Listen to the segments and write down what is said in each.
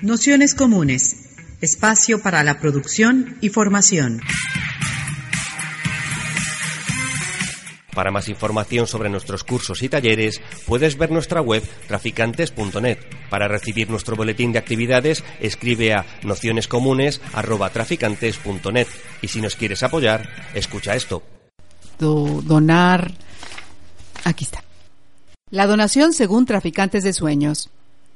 Nociones comunes. Espacio para la producción y formación. Para más información sobre nuestros cursos y talleres, puedes ver nuestra web traficantes.net. Para recibir nuestro boletín de actividades, escribe a nocionescomunes@traficantes.net. Y si nos quieres apoyar, escucha esto. donar. Aquí está. La donación según Traficantes de Sueños.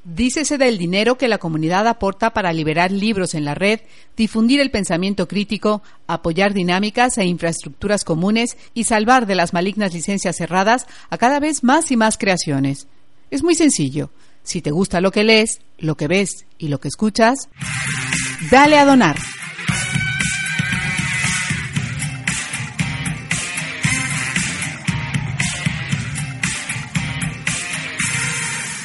Dícese del dinero que la comunidad aporta para liberar libros en la red, difundir el pensamiento crítico, apoyar dinámicas e infraestructuras comunes y salvar de las malignas licencias cerradas a cada vez más y más creaciones. Es muy sencillo. Si te gusta lo que lees, lo que ves y lo que escuchas, dale a donar.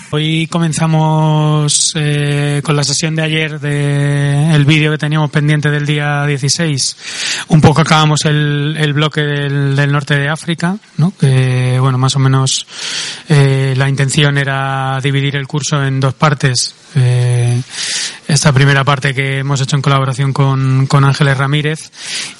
Hoy comenzamos eh, con la sesión de ayer del vídeo que teníamos pendiente del día 16. Un poco acabamos el, el bloque del, norte de África, ¿no? que bueno, más o menos eh, la intención era dividir el curso en dos partes. Eh, esta primera parte que hemos hecho en colaboración con, con Ángeles Ramírez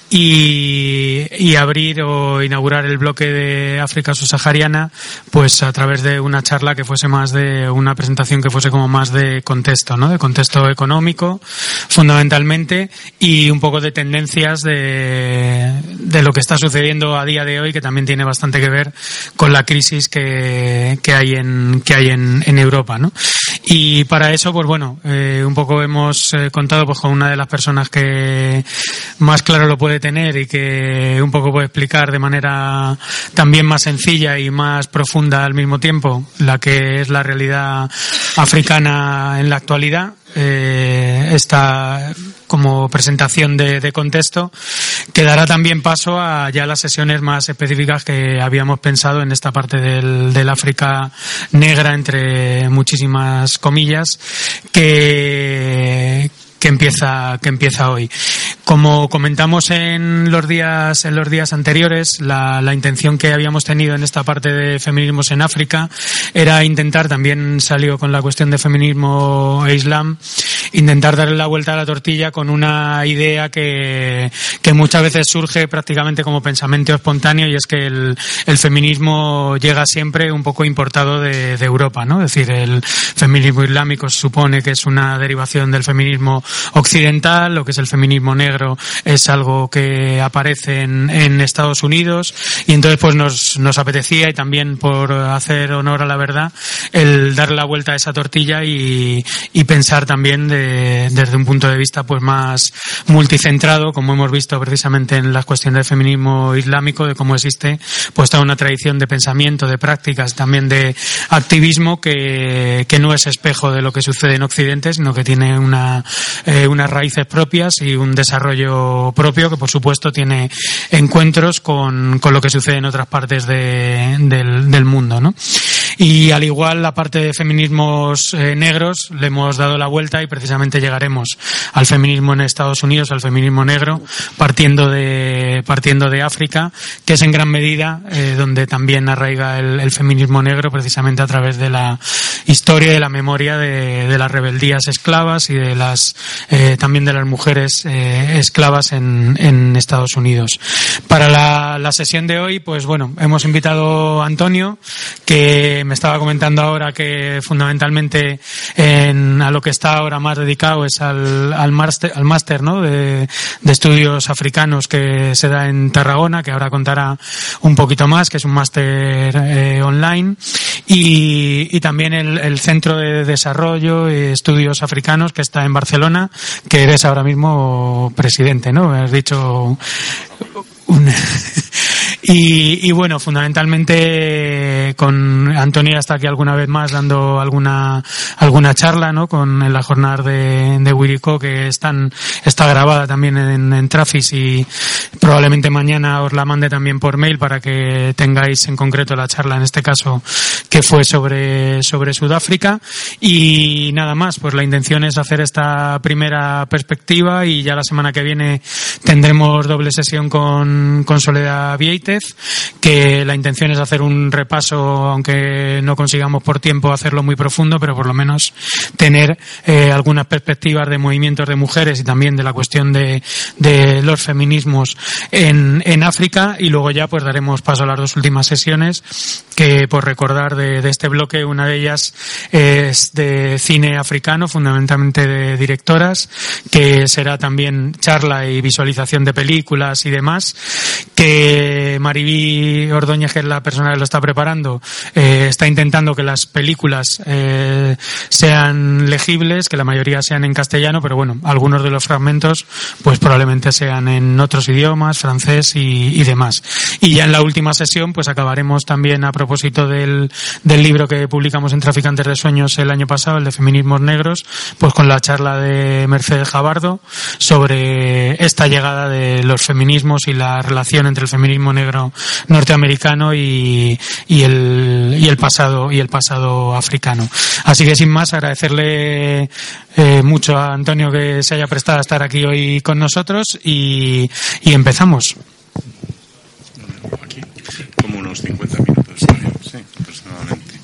y, abrir o inaugurar el bloque de África subsahariana pues a través de una charla que fuese más de una presentación que fuese como más de contexto, ¿no? De contexto económico, fundamentalmente, y un poco de tendencias de, de lo que está sucediendo a día de hoy, que también tiene bastante que ver con la crisis que, que hay en, que hay en, en Europa, ¿no? Y para eso, pues bueno, eh, un poco hemos eh, contado pues con una de las personas que más claro lo puede tener y que un poco puede explicar de manera también más sencilla y más profunda al mismo tiempo la que es la realidad africana en la actualidad. Eh, esta como presentación de, contexto que dará también paso a ya las sesiones más específicas que habíamos pensado en esta parte del, del África negra entre muchísimas comillas que que empieza que empieza hoy. Como comentamos en los días en los días anteriores, la, la, intención que habíamos tenido en esta parte de feminismos en África era intentar también salió con la cuestión de feminismo e islam intentar darle la vuelta a la tortilla con una idea que, que muchas veces surge prácticamente como pensamiento espontáneo y es que el, feminismo llega siempre un poco importado de, de Europa, ¿no? Es decir, el feminismo islámico se supone que es una derivación del feminismo occidental, lo que es el feminismo negro es algo que aparece en, en Estados Unidos. Y entonces pues nos, nos apetecía y también por hacer honor a la verdad el dar la vuelta a esa tortilla y, y pensar también de, desde un punto de vista pues más multicentrado como hemos visto precisamente en las cuestiones del feminismo islámico de cómo existe pues toda una tradición de pensamiento de prácticas también de activismo que, que no es espejo de lo que sucede en Occidente sino que tiene una eh, unas raíces propias y un desarrollo propio que por supuesto tiene encuentros con, con lo que sucede en otras partes de, del, del mundo, ¿no? Y al igual la parte de feminismos eh, negros le hemos dado la vuelta y precisamente llegaremos al feminismo en Estados Unidos, al feminismo negro, partiendo de, partiendo de África, que es en gran medida eh, donde también arraiga el, feminismo negro precisamente a través de la historia y de la memoria de, de las rebeldías esclavas y de las, eh, también de las mujeres esclavas en, en, Estados Unidos. Para la, la sesión de hoy, pues bueno, hemos invitado Antonio, que me estaba comentando ahora que fundamentalmente en, a lo que está ahora más dedicado es al, al máster, al máster ¿no? de, estudios africanos que se da en Tarragona, que ahora contará un poquito más, que es un máster eh, online, y, también el, el, Centro de Desarrollo y Estudios Africanos que está en Barcelona, que eres ahora mismo presidente, ¿no? Has dicho un y, y, bueno, fundamentalmente con Antonia está aquí alguna vez más dando alguna alguna charla, ¿no? Con en la jornada de, de Wirico que están está grabada también en, en Trafis y probablemente mañana os la mande también por mail para que tengáis en concreto la charla en este caso que fue sobre sobre Sudáfrica y nada más, pues la intención es hacer esta primera perspectiva y ya la semana que viene tendremos doble sesión con con Soledad Vieites Que la intención es hacer un repaso, aunque no consigamos por tiempo hacerlo muy profundo, pero por lo menos tener eh, algunas perspectivas de movimientos de mujeres y también de la cuestión de, los feminismos en, en África. Y luego ya pues daremos paso a las dos últimas sesiones que por recordar de, de este bloque una de ellas es de cine africano, fundamentalmente de directoras, que será también charla y visualización de películas y demás, que Maribí Ordóñez, que es la persona que lo está preparando, eh, está intentando que las películas eh, sean legibles, que la mayoría sean en castellano, pero bueno, algunos de los fragmentos pues probablemente sean en otros idiomas, francés y, demás. Y ya en la última sesión pues acabaremos también a propósito del, del libro que publicamos en Traficantes de Sueños el año pasado, el de Feminismos Negros, pues con la charla de Mercedes Jabardo sobre esta llegada de los feminismos y la relación entre el feminismo negro norteamericano y, y el, y el pasado y el pasado africano. Así que sin más agradecerle eh, mucho a Antonio que se haya prestado a estar aquí hoy con nosotros y, empezamos. Como unos 50 minutos, sí, aproximadamente.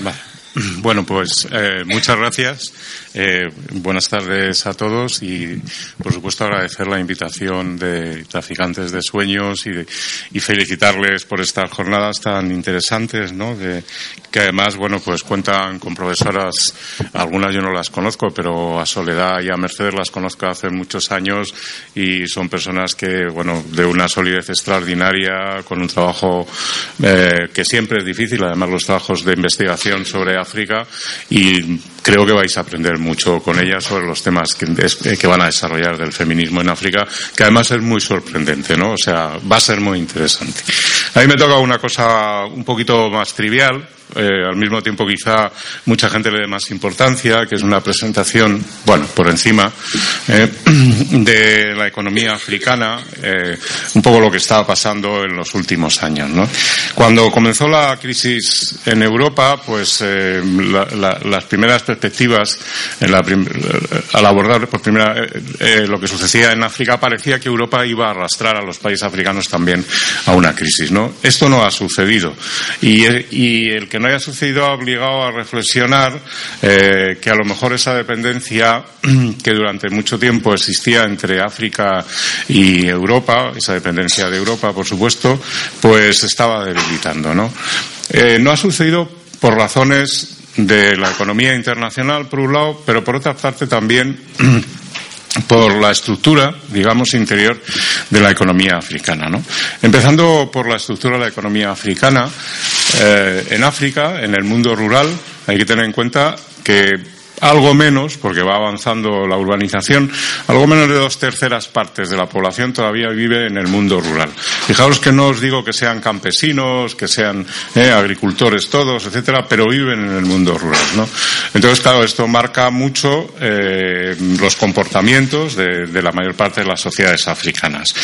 Vale. Bueno, pues eh, muchas gracias. Eh, buenas tardes a todos y, por supuesto, agradecer la invitación de Traficantes de Sueños y, de, y felicitarles por estas jornadas tan interesantes, ¿no? De, que además, bueno, pues cuentan con profesoras, algunas yo no las conozco, pero a Soledad y a Mercedes las conozco hace muchos años y son personas que, bueno, de una solidez extraordinaria, con un trabajo eh, que siempre es difícil, además los trabajos de investigación sobre África y creo que vais a aprender mucho con ellas sobre los temas que, van a desarrollar del feminismo en África, que además es muy sorprendente, ¿no? O sea, va a ser muy interesante. A mí me toca una cosa un poquito más trivial, eh, al mismo tiempo quizá mucha gente le dé más importancia, que es una presentación, bueno, por encima, eh, de la economía africana, eh, un poco lo que estaba pasando en los últimos años. ¿no? Cuando comenzó la crisis en Europa, pues la, la, las primeras la prim al abordar por primera lo que sucedía en África parecía que Europa iba a arrastrar a los países africanos también a una crisis. ¿no? Esto no ha sucedido y, y el que no haya sucedido ha obligado a reflexionar eh, que a lo mejor esa dependencia que durante mucho tiempo existía entre África y Europa, esa dependencia de Europa, por supuesto, pues estaba debilitando, ¿no? Eh, no ha sucedido por razones de la economía internacional, por un lado, pero por otra parte también por la estructura, digamos, interior de la economía africana. ¿no? Empezando por la estructura de la economía africana, eh, en África, en el mundo rural, hay que tener en cuenta que algo menos, porque va avanzando la urbanización, algo menos de dos terceras partes de la población todavía vive en el mundo rural. Fijaos que no os digo que sean campesinos, que sean eh, agricultores todos, etcétera, pero viven en el mundo rural, ¿no? Entonces, claro, esto marca mucho eh, los comportamientos de, la mayor parte de las sociedades africanas.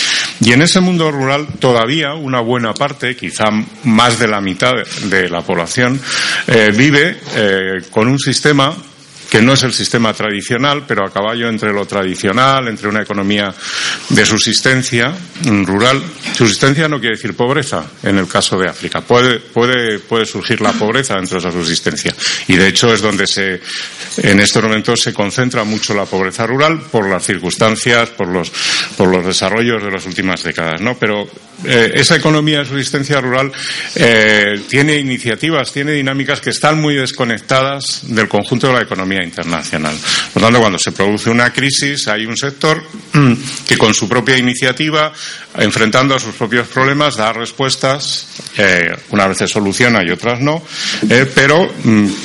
Y en ese mundo rural todavía una buena parte, quizá más de la mitad de la población, eh, vive con un sistema que no es el sistema tradicional, pero a caballo entre lo tradicional, entre una economía de subsistencia rural. Subsistencia no quiere decir pobreza en el caso de África. Puede, puede, surgir la pobreza dentro de esa subsistencia. Y de hecho es donde se, en estos momentos se concentra mucho la pobreza rural por las circunstancias, por los, por los desarrollos de las últimas décadas, ¿no? Pero eh, esa economía de subsistencia rural eh, tiene iniciativas, tiene dinámicas que están muy desconectadas del conjunto de la economía internacional. Por tanto, cuando se produce una crisis, hay un sector que con su propia iniciativa, enfrentando a sus propios problemas, da respuestas, eh, unas veces soluciona y otras no, pero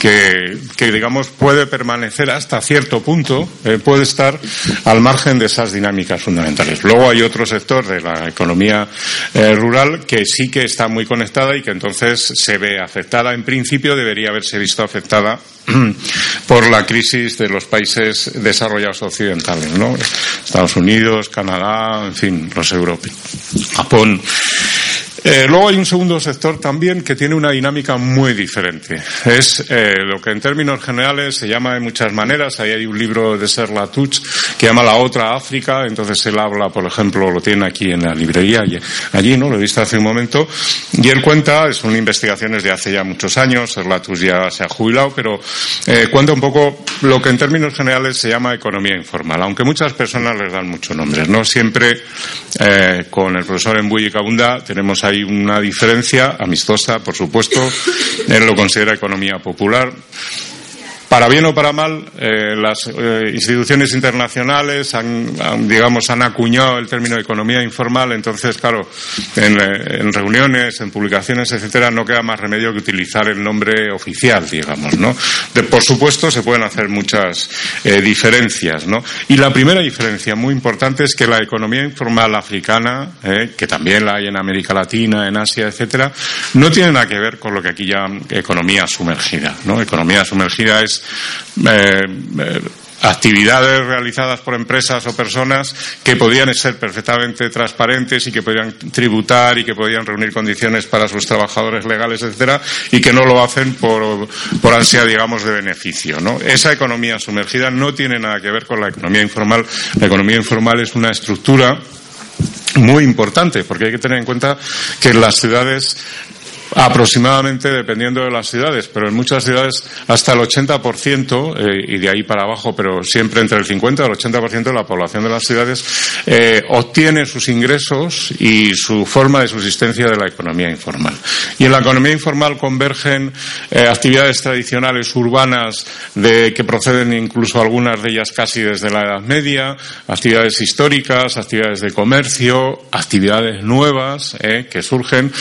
que, que, digamos, puede permanecer hasta cierto punto, puede estar al margen de esas dinámicas fundamentales. Luego hay otro sector de la economía rural que sí que está muy conectada y que entonces se ve afectada. En principio debería haberse visto afectada por la crisis de los países desarrollados occidentales, ¿no? Estados Unidos, Canadá, en fin, los europeos, Japón. Eh, luego hay un segundo sector también que tiene una dinámica muy diferente. Es eh, lo que en términos generales se llama de muchas maneras. Ahí hay un libro de Ser Latuch que llama La Otra África. Entonces él habla, por ejemplo, lo tiene aquí en la librería, allí, ¿no? Lo he visto hace un momento. Y él cuenta, son investigaciones de hace ya muchos años, Ser Latuch ya se ha jubilado, pero eh, cuenta un poco lo que en términos generales se llama economía informal, aunque muchas personas les dan muchos nombres. No siempre con el profesor Embuy y Cabunda tenemos hay una diferencia amistosa, por supuesto. Él lo considera economía popular. Para bien o para mal, eh, las eh, instituciones internacionales han, digamos, han acuñado el término economía informal, entonces, claro, en, eh, reuniones, en publicaciones, etcétera, no queda más remedio que utilizar el nombre oficial, digamos, ¿no? por supuesto, se pueden hacer muchas diferencias, ¿no? Y la primera diferencia muy importante es que la economía informal africana, que también la hay en América Latina, en Asia, etcétera, no tiene nada que ver con lo que aquí llaman economía sumergida, ¿no? Economía sumergida es eh, eh, actividades realizadas por empresas o personas que podían ser perfectamente transparentes y que podían tributar y que podían reunir condiciones para sus trabajadores legales, etcétera, y que no lo hacen por, por ansia, digamos, de beneficio, ¿no? Esa economía sumergida no tiene nada que ver con la economía informal. La economía informal es una estructura muy importante, porque hay que tener en cuenta que en las ciudades aproximadamente dependiendo de las ciudades, pero en muchas ciudades hasta el 80% eh, y de ahí para abajo, pero siempre entre el 50 y el 80% de la población de las ciudades eh, obtiene sus ingresos y su forma de subsistencia de la economía informal. Y en la economía informal convergen eh, actividades tradicionales urbanas de, que proceden incluso algunas de ellas casi desde la Edad Media, actividades históricas, actividades de comercio, actividades nuevas que surgen,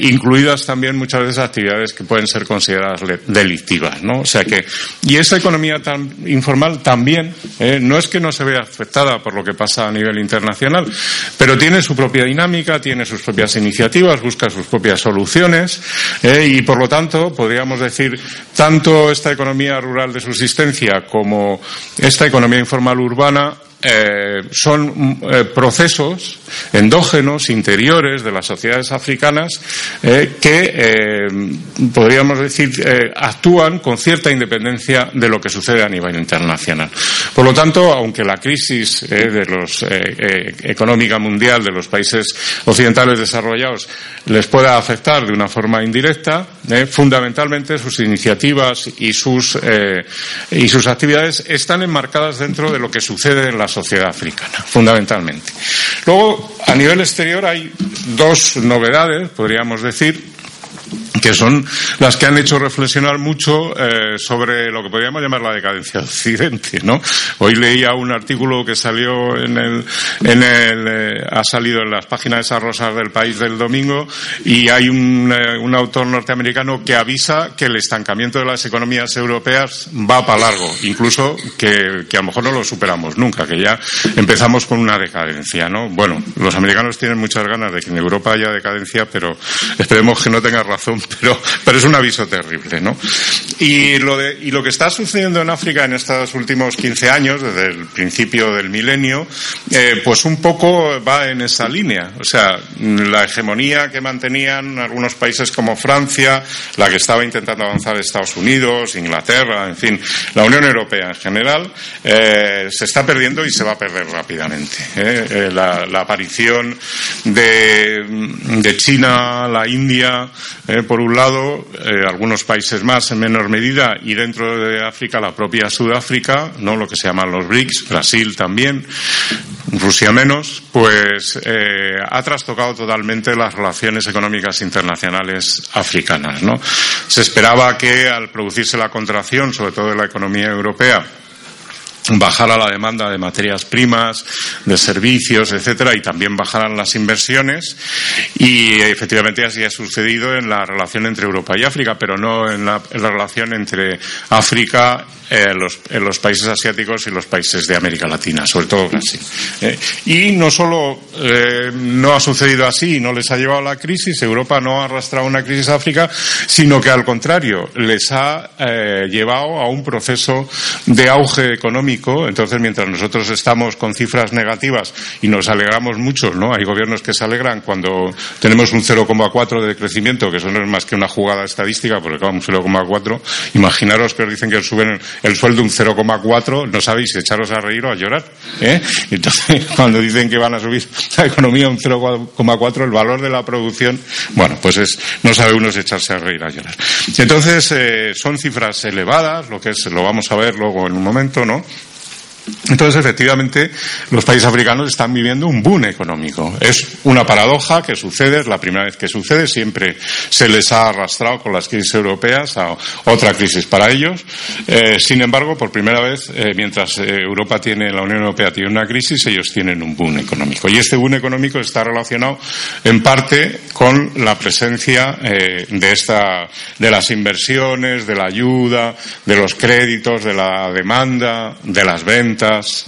incluso incluidas también muchas veces actividades que pueden ser consideradas delictivas, ¿no? O sea que, y esa economía tan informal también, ¿eh? no es que no se vea afectada por lo que pasa a nivel internacional, pero tiene su propia dinámica, tiene sus propias iniciativas, busca sus propias soluciones, ¿eh? y por lo tanto, podríamos decir, tanto esta economía rural de subsistencia como esta economía informal urbana eh, son eh, procesos endógenos, interiores de las sociedades africanas eh, que podríamos decir actúan con cierta independencia de lo que sucede a nivel internacional. Por lo tanto, aunque la crisis económica mundial de los países occidentales desarrollados les pueda afectar de una forma indirecta, fundamentalmente sus iniciativas y sus, y sus actividades están enmarcadas dentro de lo que sucede en las sociedad africana, fundamentalmente. Luego, a nivel exterior hay dos novedades, podríamos decir que son las que han hecho reflexionar mucho eh, sobre lo que podríamos llamar la decadencia de Occidente, ¿no? Hoy leía un artículo que salió en el, en el eh, ha salido en las páginas de esas rosas del país del domingo y hay un, eh, un autor norteamericano que avisa que el estancamiento de las economías europeas va para largo, incluso que, que a lo mejor no lo superamos nunca, que ya empezamos con una decadencia, ¿no? Bueno, los americanos tienen muchas ganas de que en Europa haya decadencia, pero esperemos que no tenga razón pero, pero es un aviso terrible, ¿no? Y lo, de, y lo que está sucediendo en África en estos últimos 15 años, desde el principio del milenio, eh, pues un poco va en esa línea. O sea, la hegemonía que mantenían algunos países como Francia, la que estaba intentando avanzar Estados Unidos, Inglaterra, en fin, la Unión Europea en general, eh, se está perdiendo y se va a perder rápidamente. ¿eh? La, la, aparición de, de China, la India, por un lado, eh, algunos países más en menor medida y dentro de África la propia Sudáfrica, no lo que se llaman los BRICS, Brasil también, Rusia menos, pues eh, ha trastocado totalmente las relaciones económicas internacionales africanas. ¿no? Se esperaba que al producirse la contracción, sobre todo de la economía europea, bajara la demanda de materias primas, de servicios, etcétera, y también bajaran las inversiones. Y efectivamente así ha sucedido en la relación entre Europa y África, pero no en la, relación entre África en los, en los, países asiáticos y los países de América Latina, sobre todo Brasil. Eh, y no solo eh, no ha sucedido así no les ha llevado a la crisis, Europa no ha arrastrado una crisis a África, sino que al contrario, les ha eh, llevado a un proceso de auge económico entonces mientras nosotros estamos con cifras negativas y nos alegramos mucho, ¿no? Hay gobiernos que se alegran cuando tenemos un 0,4 de crecimiento, que eso no es más que una jugada estadística, porque claro, un 0,4, imaginaros que os dicen que suben el sueldo un 0,4, no sabéis echaros a reír o a llorar, ¿eh? Entonces, cuando dicen que van a subir la economía un 0,4, el valor de la producción, bueno, pues es, no sabe uno si echarse a reír o a llorar. Entonces, eh, son cifras elevadas, lo que es, lo vamos a ver luego en un momento, ¿no? Entonces, efectivamente, los países africanos están viviendo un boom económico. Es una paradoja que sucede, es la primera vez que sucede, siempre se les ha arrastrado con las crisis europeas a otra crisis para ellos. Eh, sin embargo, por primera vez, eh, mientras eh, Europa tiene, la Unión Europea tiene una crisis, ellos tienen un boom económico. Y este boom económico está relacionado en parte con la presencia de esta, de las inversiones, de la ayuda, de los créditos, de la demanda, de las ventas,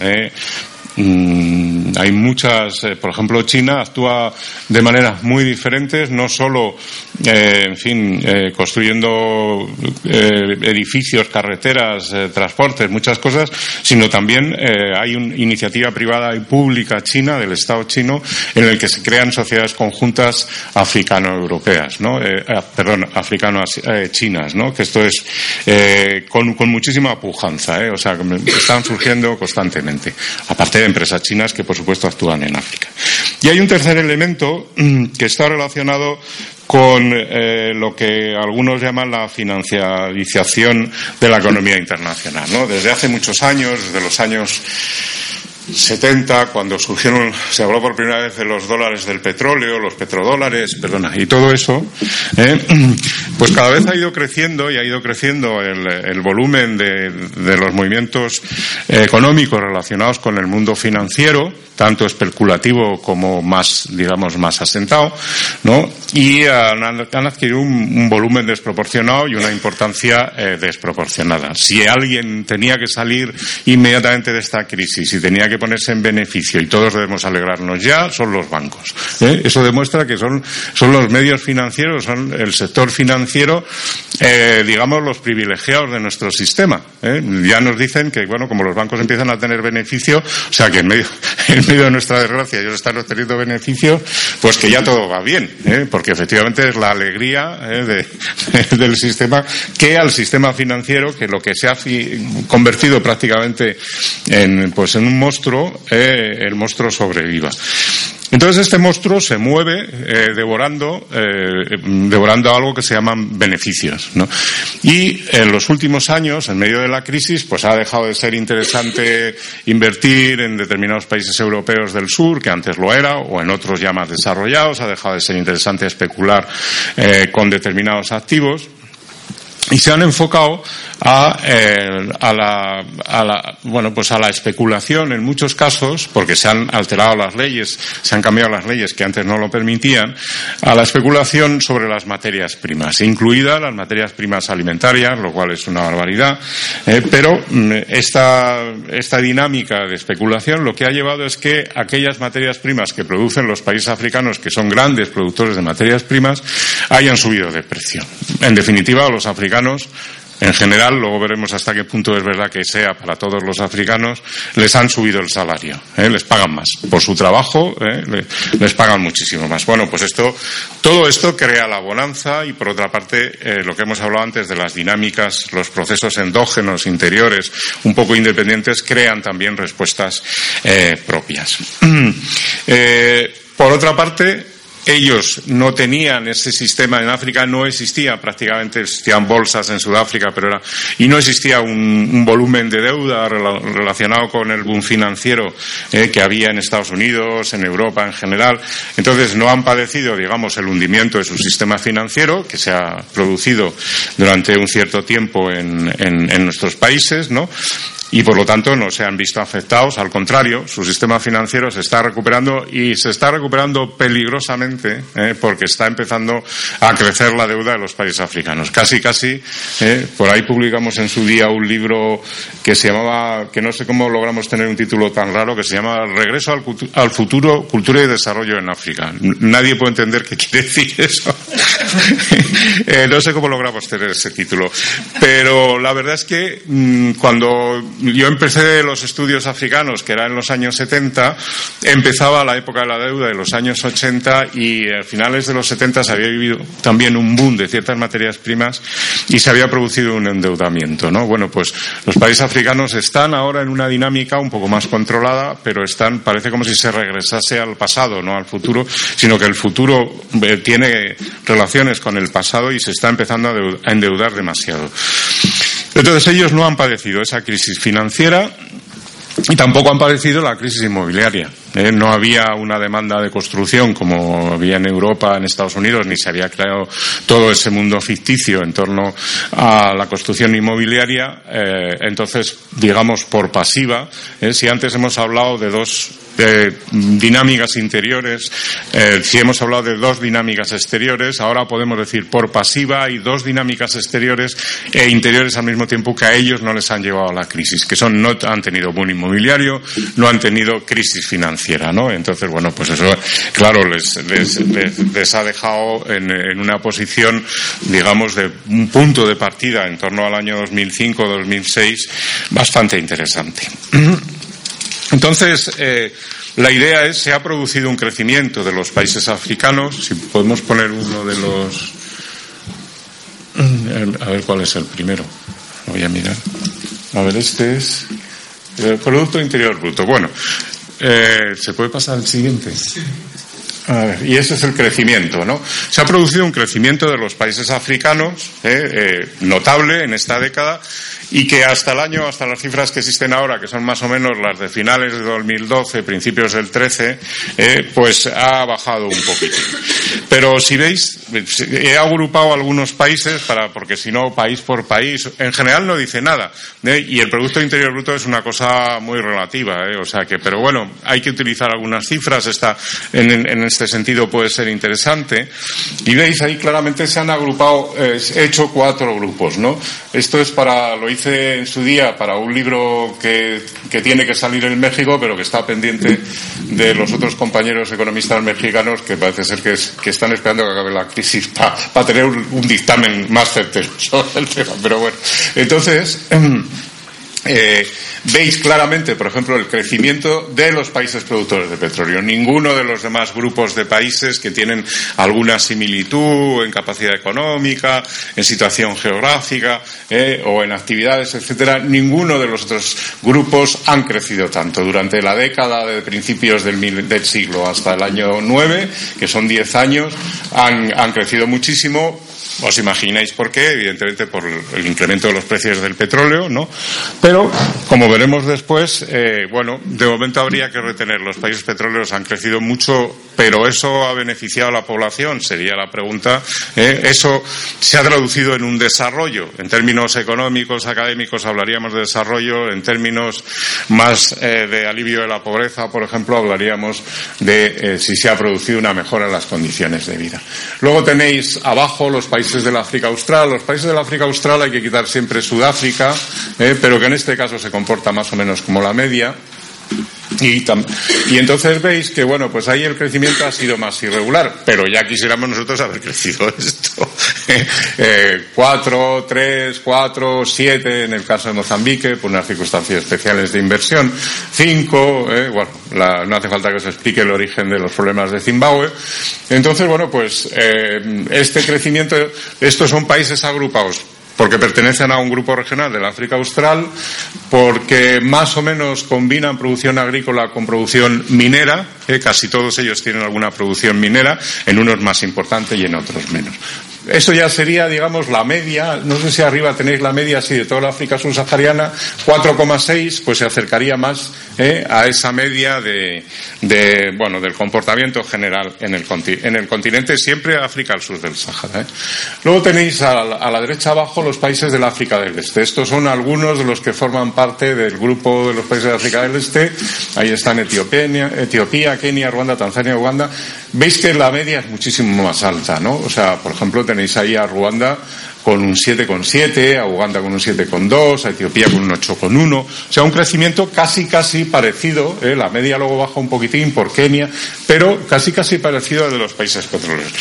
eh, Mm, hay muchas, eh, por ejemplo, China actúa de maneras muy diferentes, no solo, eh, en fin, eh, construyendo edificios, carreteras, transportes, muchas cosas, sino también hay una iniciativa privada y pública china, del Estado chino, en el que se crean sociedades conjuntas africano-europeas, ¿no? Ah, perdón, africano-chinas, ¿no? Que esto es con, con, muchísima pujanza, o sea, están surgiendo constantemente. Aparte empresas chinas que, por supuesto, actúan en África. Y hay un tercer elemento mm, que está relacionado con eh, lo que algunos llaman la financiarización de la economía internacional. Desde hace muchos años, desde los años 70, cuando surgieron, se habló por primera vez de los dólares del petróleo, los petrodólares, perdona, y todo eso, ¿eh? pues cada vez ha ido creciendo y ha ido creciendo el, volumen de, de, los movimientos económicos relacionados con el mundo financiero, tanto especulativo como más, digamos, más asentado, ¿no? Y han, adquirido un, volumen desproporcionado y una importancia eh, desproporcionada. Si alguien tenía que salir inmediatamente de esta crisis y tenía que ponerse en beneficio, y todos debemos alegrarnos ya, son los bancos. ¿eh? Eso demuestra que son, son los medios financieros, son el sector financiero, eh, digamos, los privilegiados de nuestro sistema. Ya nos dicen que, bueno, como los bancos empiezan a tener beneficio, o sea que en medio, en medio de nuestra desgracia ellos están obteniendo beneficios, pues que ya todo va bien, ¿eh? porque efectivamente es la alegría ¿eh? del sistema que al sistema financiero, que lo que se ha convertido prácticamente en, pues en un monstruo, ¿eh? el monstruo sobreviva. Entonces este monstruo se mueve eh, devorando, eh, devorando algo que se llaman beneficios. Y en los últimos años, en medio de la crisis, pues ha dejado de ser interesante invertir en determinados países europeos del sur, que antes lo era, o en otros ya más desarrollados. Ha dejado de ser interesante especular con determinados activos y se han enfocado a, eh, a, la, bueno, pues a la especulación en muchos casos, porque se han alterado las leyes, se han cambiado las leyes que antes no lo permitían, a la especulación sobre las materias primas, incluidas las materias primas alimentarias, lo cual es una barbaridad, eh, pero mm, esta, esta dinámica de especulación lo que ha llevado es que aquellas materias primas que producen los países africanos, que son grandes productores de materias primas, hayan subido de precio. En definitiva, los africanos en general, luego veremos hasta qué punto es verdad que sea para todos los africanos, les han subido el salario, ¿eh? les pagan más. Por su trabajo, ¿eh? les pagan muchísimo más. Bueno, pues esto, todo esto crea la bonanza y por otra parte, eh, lo que hemos hablado antes de las dinámicas, los procesos endógenos, interiores, un poco independientes, crean también respuestas propias. por otra parte, ellos no tenían ese sistema en África, no existía prácticamente, existían bolsas en Sudáfrica, pero era, y no existía un, volumen de deuda relacionado con el boom financiero eh, que había en Estados Unidos, en Europa en general. Entonces no han padecido, digamos, el hundimiento de su sistema financiero, que se ha producido durante un cierto tiempo en, en nuestros países, ¿no? Y por lo tanto no se han visto afectados. Al contrario, su sistema financiero se está recuperando y se está recuperando peligrosamente eh, porque está empezando a crecer la deuda de los países africanos. Casi, casi, eh, por ahí publicamos en su día un libro que se llamaba, que no sé cómo logramos tener un título tan raro, que se llama Regreso al, futuro, cultura y desarrollo en África. Nadie puede entender qué quiere decir eso. Eh, no sé cómo logramos tener ese título. Pero la verdad es que mm, cuando yo empecé los estudios africanos, que era en los años 70, empezaba la época de la deuda de los años 80 y a finales de los 70 se había vivido también un boom de ciertas materias primas y se había producido un endeudamiento, ¿no? Bueno, pues los países africanos están ahora en una dinámica un poco más controlada, pero están, parece como si se regresase al pasado, no al futuro, sino que el futuro eh, tiene relaciones con el pasado y se está empezando a endeudar demasiado. Entonces ellos no han padecido esa crisis financiera y tampoco han padecido la crisis inmobiliaria. ¿eh? no había una demanda de construcción como había en Europa, en Estados Unidos, ni se había creado todo ese mundo ficticio en torno a la construcción inmobiliaria. Eh, entonces, digamos, por pasiva, ¿eh? si antes hemos hablado de dos dinámicas interiores, si hemos hablado de dos dinámicas exteriores, ahora podemos decir por pasiva hay dos dinámicas exteriores e interiores al mismo tiempo que a ellos no les han llevado a la crisis, que son no han tenido boom inmobiliario, no han tenido crisis financiera ¿no? Entonces, bueno, pues eso, claro, les, les, ha dejado en, una posición, digamos, de un punto de partida en torno al año 2005-2006 bastante interesante. Entonces, eh, la idea es, se ha producido un crecimiento de los países africanos, si podemos poner uno de los... A ver cuál es el primero. voy a mirar. A ver, este es el Producto Interior Bruto. Bueno, eh, ¿Se puede pasar al siguiente? y ese es el crecimiento, ¿no? Se ha producido un crecimiento de los países africanos eh, eh, notable en esta década y que hasta el año, hasta las cifras que existen ahora, que son más o menos las de finales de 2012, principios del 13, eh, pues ha bajado un poquito. Pero si veis, he agrupado algunos países para, porque si no, país por país, en general no dice nada. ¿eh? Y el Producto Interior Bruto es una cosa muy relativa, ¿eh? o sea que, pero bueno, hay que utilizar algunas cifras, está, en, en este sentido puede ser interesante. Y veis, ahí claramente se han agrupado, he hecho cuatro grupos, ¿no? Esto es para, lo hice en su día para un libro que, que, tiene que salir en México, pero que está pendiente de los otros compañeros economistas mexicanos que parece ser que, que están esperando que acabe la crisis para tener un, un, dictamen más certero sobre el tema. Pero bueno, entonces. Eh, veis claramente, por ejemplo, el crecimiento de los países productores de petróleo. Ninguno de los demás grupos de países que tienen alguna similitud en capacidad económica, en situación geográfica eh, o en actividades, etcétera, ninguno de los otros grupos han crecido tanto. Durante la década de principios del, del siglo hasta el año 9, que son 10 años, han crecido muchísimo os imagináis por qué, evidentemente por el incremento de los precios del petróleo, ¿no? Pero, como veremos después, eh, bueno, de momento habría que retener. Los países petroleros han crecido mucho, pero eso ha beneficiado a la población, sería la pregunta. ¿eh? Eso se ha traducido en un desarrollo. En términos económicos, académicos, hablaríamos de desarrollo. En términos más eh, de alivio de la pobreza, por ejemplo, hablaríamos de si se ha producido una mejora en las condiciones de vida. Luego tenéis abajo los países países del África Austral. Los países del África Austral hay que quitar siempre Sudáfrica, eh, pero que en este caso se comporta más o menos como la media. Y, entonces veis que, bueno, pues ahí el crecimiento ha sido más irregular, pero ya quisiéramos nosotros haber crecido esto. eh, cuatro, tres, cuatro, siete en el caso de Mozambique, por unas circunstancias especiales de inversión. Cinco, eh, bueno, la, no hace falta que os explique el origen de los problemas de Zimbabue. Entonces, bueno, pues eh, este crecimiento, estos son países agrupados porque pertenecen a un grupo regional del África Austral, porque más o menos combinan producción agrícola con producción minera, eh, casi todos ellos tienen alguna producción minera, en unos más importante y en otros menos. Eso ya sería, digamos, la media, no sé si arriba tenéis la media así de toda la África subsahariana, 4,6, pues se acercaría más eh, a esa media de, de, bueno, del comportamiento general en el, en el continente, siempre África al sur del Sahara. Eh. Luego tenéis a a la, derecha abajo los países del África del Este. Estos son algunos de los que forman parte del grupo de los países de África del Este. Ahí están Etiopía, Etiopía Kenia, Ruanda, Tanzania, Uganda. Veis que la media es muchísimo más alta, ¿no? O sea, por ejemplo, tenéis ahí a Ruanda con un 7,7, a Uganda con un 7,2, a Etiopía con un 8,1. O sea, un crecimiento casi, casi parecido. ¿eh? La media luego baja un poquitín por Kenia, pero casi, casi parecido al de los países petroleros.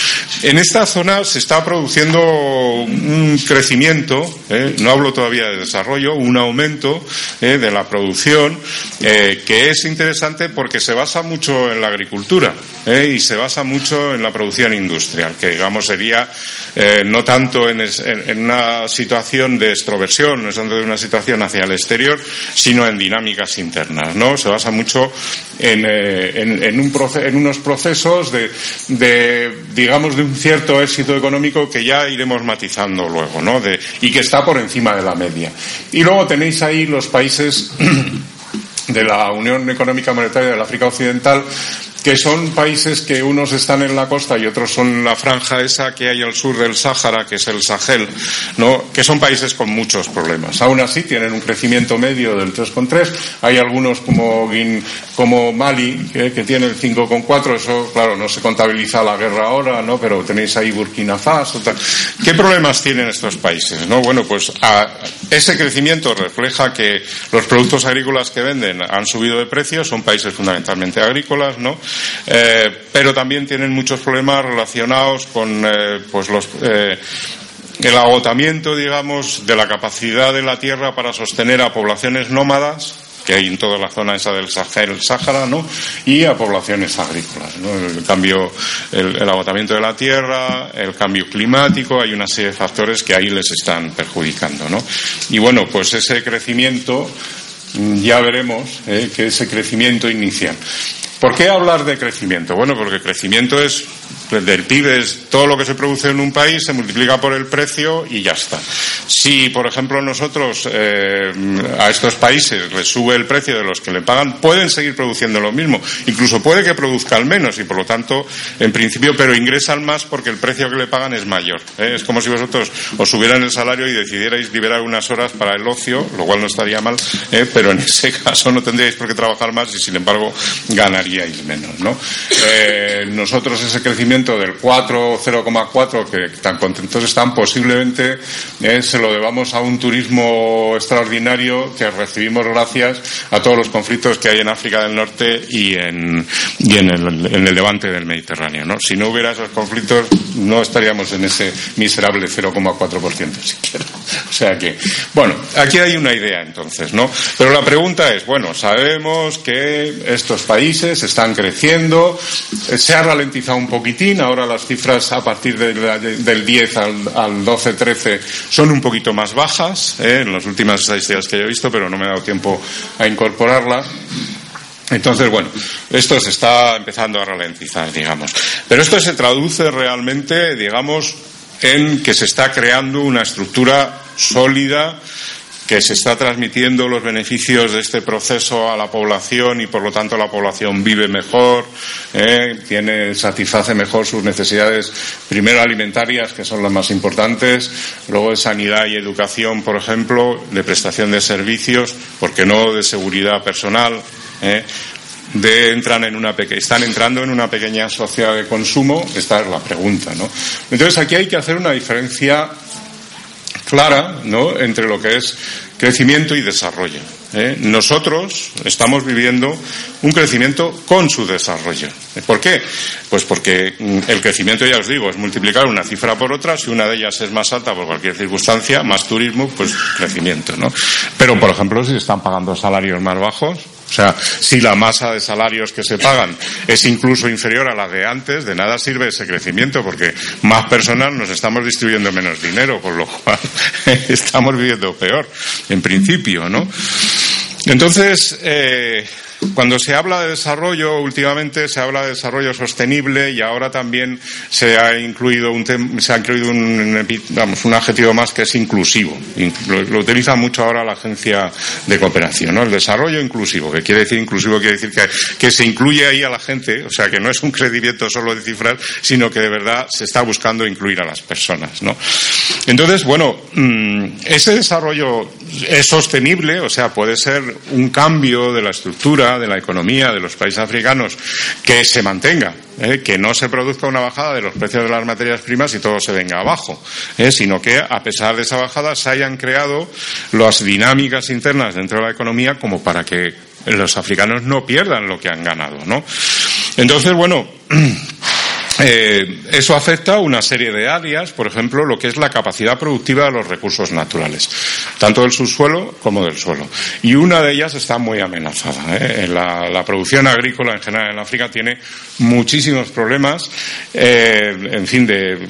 En esta zona se está produciendo un crecimiento, ¿eh? no hablo todavía de desarrollo, un aumento ¿eh? de la producción que es interesante porque se basa mucho en la agricultura y se basa mucho en la producción industrial, que digamos sería no tanto en, en, una situación de extroversión, no es tanto de una situación hacia el exterior, sino en dinámicas internas, ¿no? Se basa mucho en, eh, en, un en unos procesos de, digamos, de un cierto éxito económico que ya iremos matizando luego, ¿no? Y que está por encima de la media. Y luego tenéis ahí los países de la Unión Económica Monetaria del África Occidental que son países que unos están en la costa y otros son la franja esa que hay al sur del Sáhara, que es el Sahel, ¿no? que son países con muchos problemas. Aún así tienen un crecimiento medio del 3,3. Hay algunos como, como Mali, que, tiene el 5,4. Eso, claro, no se contabiliza la guerra ahora, ¿no? pero tenéis ahí Burkina Faso. ¿Qué problemas tienen estos países? ¿no? Bueno, pues ese crecimiento refleja que los productos agrícolas que venden han subido de precio, son países fundamentalmente agrícolas, ¿no? Eh, pero también tienen muchos problemas relacionados con eh, pues los eh, el agotamiento, digamos, de la capacidad de la tierra para sostener a poblaciones nómadas que hay en toda la zona esa del Sáhara, ¿no? Y a poblaciones agrícolas, ¿no? El cambio, el, agotamiento de la tierra, el cambio climático, hay una serie de factores que ahí les están perjudicando, ¿no? Y bueno, pues ese crecimiento, ya veremos que ese crecimiento inicial. ¿Por qué hablar de crecimiento? Bueno, porque crecimiento es del PIB es todo lo que se produce en un país, se multiplica por el precio y ya está. Si, por ejemplo, nosotros eh, a estos países les sube el precio de los que le pagan, pueden seguir produciendo lo mismo. Incluso puede que produzcan menos y, por lo tanto, en principio, pero ingresan más porque el precio que le pagan es mayor. ¿eh? Es como si vosotros os subieran el salario y decidierais liberar unas horas para el ocio, lo cual no estaría mal, ¿eh? pero en ese caso no tendríais por qué trabajar más y, sin embargo, ganaríais menos. ¿no? nosotros ese crecimiento del 4 0,4 que tan contentos están, posiblemente se lo debamos a un turismo extraordinario que recibimos gracias a todos los conflictos que hay en África del Norte y en, en, el, levante del Mediterráneo. ¿no? Si no hubiera esos conflictos, no estaríamos en ese miserable 0,4% siquiera. O sea que, bueno, aquí hay una idea entonces, ¿no? Pero la pregunta es, bueno, sabemos que estos países están creciendo, se ha ralentizado un poquitín, Ahora las cifras a partir del 10 al, 12, 13 son un poquito más bajas ¿eh? en las últimas estadísticas que yo he visto, pero no me he dado tiempo a incorporarlas. Entonces, bueno, esto se está empezando a ralentizar, digamos. Pero esto se traduce realmente, digamos, en que se está creando una estructura sólida que se está transmitiendo los beneficios de este proceso a la población y por lo tanto la población vive mejor, eh, tiene, satisface mejor sus necesidades primero alimentarias, que son las más importantes, luego de sanidad y educación, por ejemplo, de prestación de servicios, porque no de seguridad personal. Eh, de entran en una están entrando en una pequeña sociedad de consumo, esta es la pregunta, ¿no? Entonces aquí hay que hacer una diferencia clara ¿no? entre lo que es crecimiento y desarrollo. ¿eh? Nosotros estamos viviendo un crecimiento con su desarrollo. ¿Por qué? Pues porque el crecimiento, ya os digo, es multiplicar una cifra por otra. Si una de ellas es más alta por cualquier circunstancia, más turismo, pues crecimiento. ¿no? Pero, por ejemplo, si están pagando salarios más bajos, o sea, si la masa de salarios que se pagan es incluso inferior a la de antes, de nada sirve ese crecimiento porque más personas nos estamos distribuyendo menos dinero, con lo cual estamos viviendo peor, en principio, ¿no? Entonces, eh, cuando se habla de desarrollo, últimamente se habla de desarrollo sostenible y ahora también se ha incluido un, se ha incluido un, vamos, un adjetivo más que es inclusivo. Lo, utiliza mucho ahora la agencia de cooperación, ¿no? El desarrollo inclusivo, que quiere decir inclusivo, quiere decir que, que se incluye ahí a la gente, o sea, que no es un crecimiento solo de cifras, sino que de verdad se está buscando incluir a las personas, ¿no? Entonces, bueno, mm, ese desarrollo es sostenible, o sea, puede ser un cambio de la estructura de la economía de los países africanos que se mantenga, ¿eh? que no se produzca una bajada de los precios de las materias primas y todo se venga abajo, ¿eh? sino que a pesar de esa bajada se hayan creado las dinámicas internas dentro de la economía como para que los africanos no pierdan lo que han ganado, ¿no? Entonces, bueno, Eh, eso afecta a una serie de áreas, por ejemplo, lo que es la capacidad productiva de los recursos naturales, tanto del subsuelo como del suelo. Y una de ellas está muy amenazada. ¿eh? La, producción agrícola en general en África tiene muchísimos problemas. Eh, en fin, de,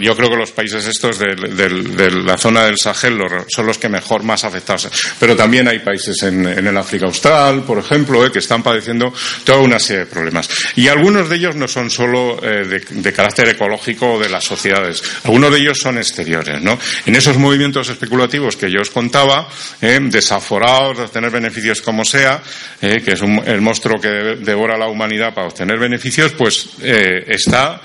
yo creo que los países estos de, la zona del Sahel son los que mejor más afectados. Pero también hay países en, el África Austral, por ejemplo, que están padeciendo toda una serie de problemas. Y algunos de ellos no son solo eh, de, carácter ecológico de las sociedades. Algunos de ellos son exteriores, ¿no? En esos movimientos especulativos que yo os contaba, eh, desaforados de obtener beneficios como sea, eh, que es el monstruo que devora la humanidad para obtener beneficios, pues está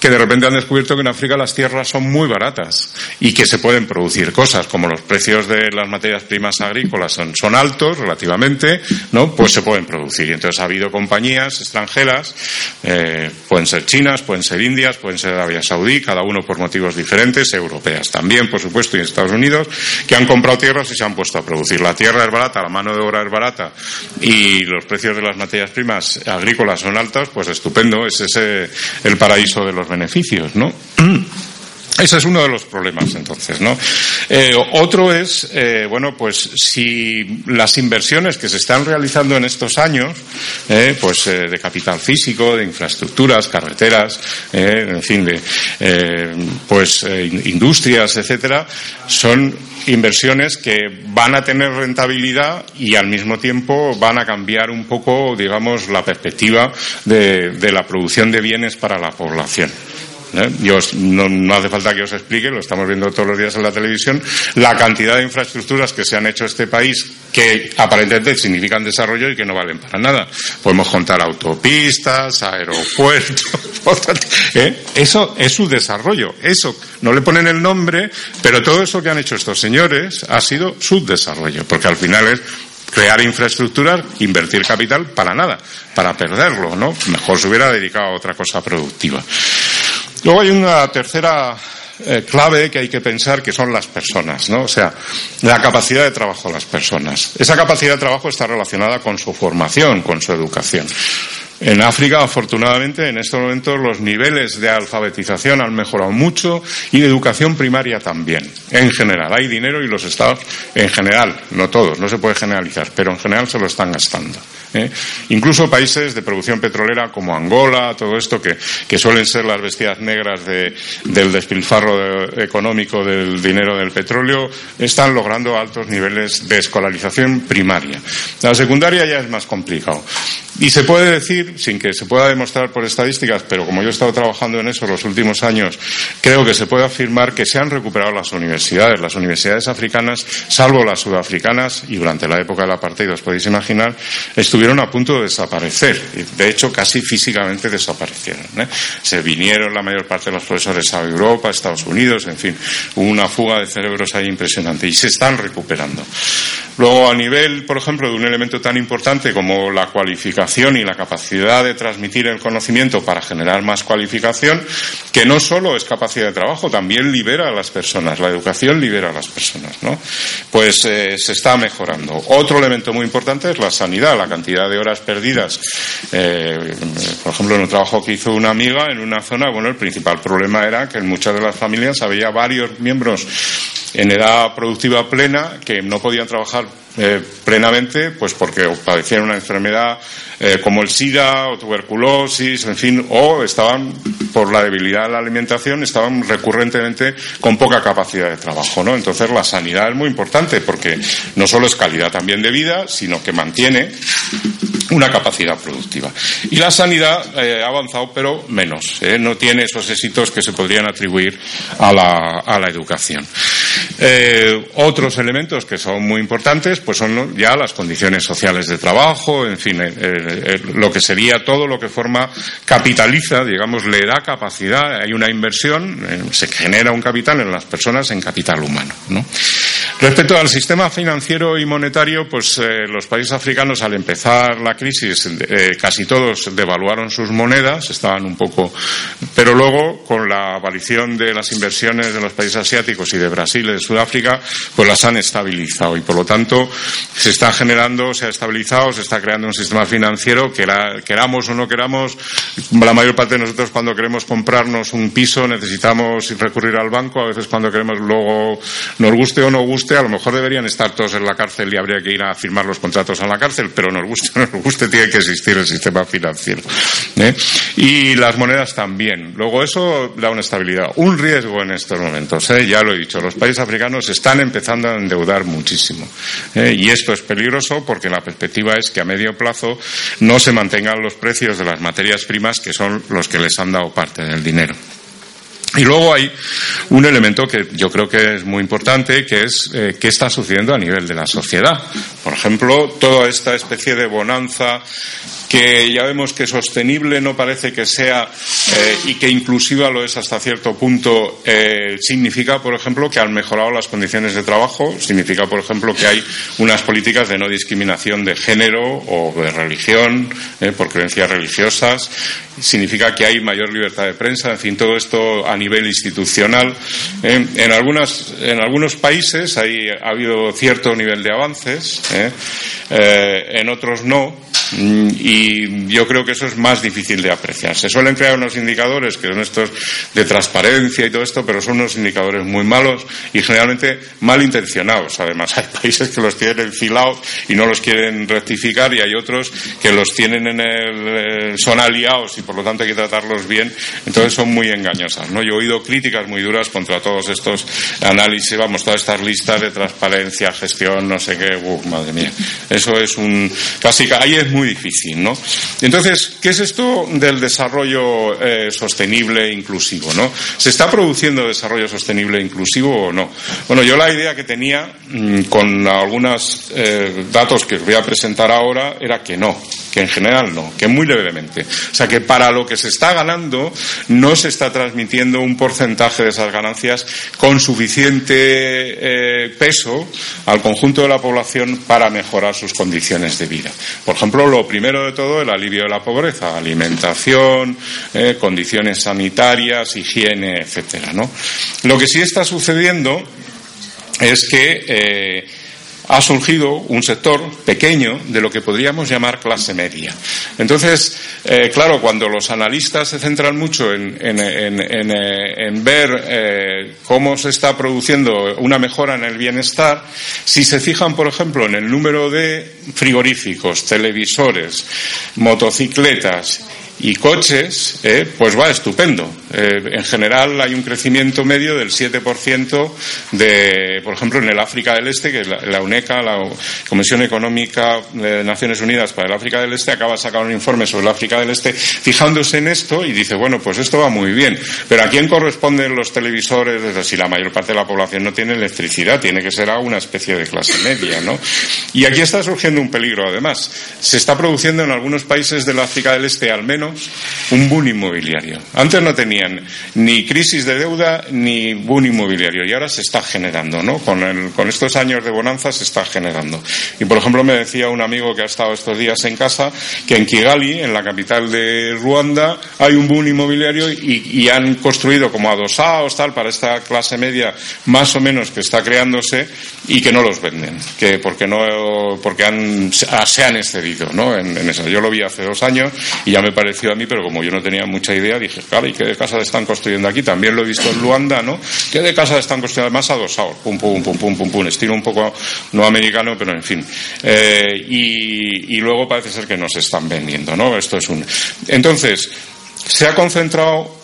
que de repente han descubierto que en África las tierras son muy baratas y que se pueden producir cosas, como los precios de las materias primas agrícolas son, altos relativamente, ¿no? Pues se pueden producir. Y entonces ha habido compañías extranjeras, eh, pueden ser chinas, pueden ser indias, pueden ser Arabia Saudí, cada uno por motivos diferentes, europeas también, por supuesto, y Estados Unidos, que han comprado tierras y se han puesto a producir. La tierra es barata, la mano de obra es barata y los precios de las materias primas agrícolas son altos, pues estupendo, es ese el paraíso de los beneficios, ¿no? Ese es uno de los problemas, entonces, ¿no? Eh, otro es, eh, bueno, pues si las inversiones que se están realizando en estos años, eh, pues de capital físico, de infraestructuras, carreteras, en fin, de, pues industrias, etcétera, son inversiones que van a tener rentabilidad y al mismo tiempo van a cambiar un poco, digamos, la perspectiva de la producción de bienes para la población. ¿Eh? no, hace falta que os explique, lo estamos viendo todos los días en la televisión, la cantidad de infraestructuras que se han hecho en este país que aparentemente significan desarrollo y que no valen para nada. Podemos contar autopistas, aeropuertos, ¿eh? eso es su desarrollo. Eso no le ponen el nombre, pero todo eso que han hecho estos señores ha sido su desarrollo, porque al final es crear infraestructuras, invertir capital para nada, para perderlo, ¿no? Mejor se hubiera dedicado a otra cosa productiva. Luego hay una tercera eh, clave que hay que pensar que son las personas, ¿no? O sea, la capacidad de trabajo de las personas. Esa capacidad de trabajo está relacionada con su formación, con su educación. En África, afortunadamente, en estos momentos los niveles de alfabetización han mejorado mucho y de educación primaria también, en general. Hay dinero y los estados, en general, no todos, no se puede generalizar, pero en general se lo están gastando. ¿Eh? Incluso países de producción petrolera como Angola, todo esto que, suelen ser las bestias negras del despilfarro económico del dinero del petróleo, están logrando altos niveles de escolarización primaria. La secundaria ya es más complicado. Y se puede decir, sin que se pueda demostrar por estadísticas, pero como yo he estado trabajando en eso los últimos años, creo que se puede afirmar que se han recuperado las universidades. Las universidades africanas, salvo las sudafricanas, y durante la época del apartheid, os podéis imaginar, estuvieron a punto de desaparecer. De hecho, casi físicamente desaparecieron. ¿eh? Se vinieron la mayor parte de los profesores a Europa, Estados Unidos, en fin, hubo una fuga de cerebros ahí impresionante y se están recuperando. Luego, a nivel, por ejemplo, de un elemento tan importante como la cualificación y la capacidad de transmitir el conocimiento para generar más cualificación, que no solo es capacidad de trabajo, también libera a las personas. La educación libera a las personas, ¿no? Pues eh, se está mejorando. Otro elemento muy importante es la sanidad, la cantidad de horas perdidas. Eh, por ejemplo, en un trabajo que hizo una amiga en una zona, bueno, el principal problema era que en muchas de las familias había varios miembros en edad productiva plena que no podían trabajar eh, plenamente, pues porque padecían una enfermedad eh, como el SIDA o tuberculosis, en fin, o estaban, por la debilidad de la alimentación, estaban recurrentemente con poca capacidad de trabajo, ¿no? Entonces la sanidad es muy importante porque no solo es calidad también de vida, sino que mantiene una capacidad productiva. Y la sanidad eh, ha avanzado, pero menos. No tiene esos éxitos que se podrían atribuir a la, a la educación. Otros elementos que son muy importantes, pues son ya las condiciones sociales de trabajo, en fin, eh, eh, lo que sería todo lo que forma capitaliza, digamos, le da capacidad, hay una inversión, eh, se genera un capital en las personas en capital humano, ¿no? Respecto al sistema financiero y monetario, pues eh, los países africanos al empezar la crisis eh, casi todos devaluaron sus monedas, estaban un poco, pero luego con la aparición de las inversiones de los países asiáticos y de Brasil y de Sudáfrica, pues las han estabilizado y por lo tanto se está generando, se ha estabilizado, se está creando un sistema financiero que queramos o no queramos, la mayor parte de nosotros cuando queremos comprarnos un piso necesitamos recurrir al banco, a veces cuando queremos luego nos guste o no guste a lo mejor deberían estar todos en la cárcel y habría que ir a firmar los contratos a la cárcel, pero nos guste no nos guste, tiene que existir el sistema financiero. ¿eh? Y las monedas también. Luego eso da una estabilidad. Un riesgo en estos momentos, ¿eh? ya lo he dicho, los países africanos están empezando a endeudar muchísimo. ¿eh? Y esto es peligroso porque la perspectiva es que a medio plazo no se mantengan los precios de las materias primas que son los que les han dado parte del dinero. Y luego hay un elemento que yo creo que es muy importante, que es eh, qué está sucediendo a nivel de la sociedad. Por ejemplo, toda esta especie de bonanza que ya vemos que sostenible no parece que sea eh, y que inclusiva lo es hasta cierto punto, eh, significa, por ejemplo, que han mejorado las condiciones de trabajo, significa, por ejemplo, que hay unas políticas de no discriminación de género o de religión, por creencias religiosas, significa que hay mayor libertad de prensa, en fin, todo esto a nivel institucional. en, algunas, en algunos países hay, ha habido cierto nivel de avances, en otros no y yo creo que eso es más difícil de apreciar. Se suelen crear unos indicadores que son estos de transparencia y todo esto, pero son unos indicadores muy malos y generalmente mal intencionados. Además, hay países que los tienen enfilados y no los quieren rectificar y hay otros que los tienen en el, eh, son aliados y por lo tanto hay que tratarlos bien. Entonces son muy engañosas. ¿no? Yo he oído críticas muy duras contra todos estos análisis, vamos, todas estas listas de transparencia, gestión, no sé qué. Uf, madre mía. Eso es un. Casi. Ahí es muy difícil, ¿no? Entonces, ¿qué es esto del desarrollo eh, sostenible e inclusivo, ¿no? ¿Se está produciendo desarrollo sostenible e inclusivo o no? Bueno, yo la idea que tenía mm, con algunos eh, datos que os voy a presentar ahora era que no, en general no, que muy levemente. O sea, que para lo que se está ganando no se está transmitiendo un porcentaje de esas ganancias con suficiente eh, peso al conjunto de la población para mejorar sus condiciones de vida. Por ejemplo, lo primero de todo, el alivio de la pobreza, alimentación, eh, condiciones sanitarias, higiene, etcétera. ¿no? Lo que sí está sucediendo es que eh, ha surgido un sector pequeño de lo que podríamos llamar clase media. Entonces, eh, claro, cuando los analistas se centran mucho en, ver eh, cómo se está produciendo una mejora en el bienestar, si se fijan, por ejemplo, en el número de frigoríficos, televisores, motocicletas y coches, eh, pues va estupendo. Eh, en general hay un crecimiento medio del 7% de, por ejemplo, en el África del Este, que la, UNECA, la Comisión Económica de Naciones Unidas para el África del Este, acaba de sacar un informe sobre el África del Este fijándose en esto y dice, bueno, pues esto va muy bien. Pero ¿a quién corresponden los televisores? Si la mayor parte de la población no tiene electricidad, tiene que ser a una especie de clase media, ¿no? Y aquí está surgiendo un peligro, además. Se está produciendo en algunos países del África del Este, al menos, un boom inmobiliario. Antes no tenían ni crisis de deuda ni boom inmobiliario y ahora se está generando, ¿no? Con, estos años de bonanza se está generando. Y por ejemplo me decía un amigo que ha estado estos días en casa que en Kigali, en la capital de Ruanda, hay un boom inmobiliario y, han construido como adosados tal para esta clase media más o menos que está creándose y que no los venden, que porque no porque han, se han excedido, ¿no? En, en. Yo lo vi hace dos años y ya me a mí, pero como yo no tenía mucha idea, dije, claro, ¿y qué de casas están construyendo aquí? También lo he visto en Luanda, ¿no? ¿Qué de casas están construyendo? Más adosados, pum, pum, pum, pum, pum, pum, estilo un poco no americano, pero en fin. Eh, y, y luego parece ser que no se están vendiendo, ¿no? Esto es un. Entonces, se ha concentrado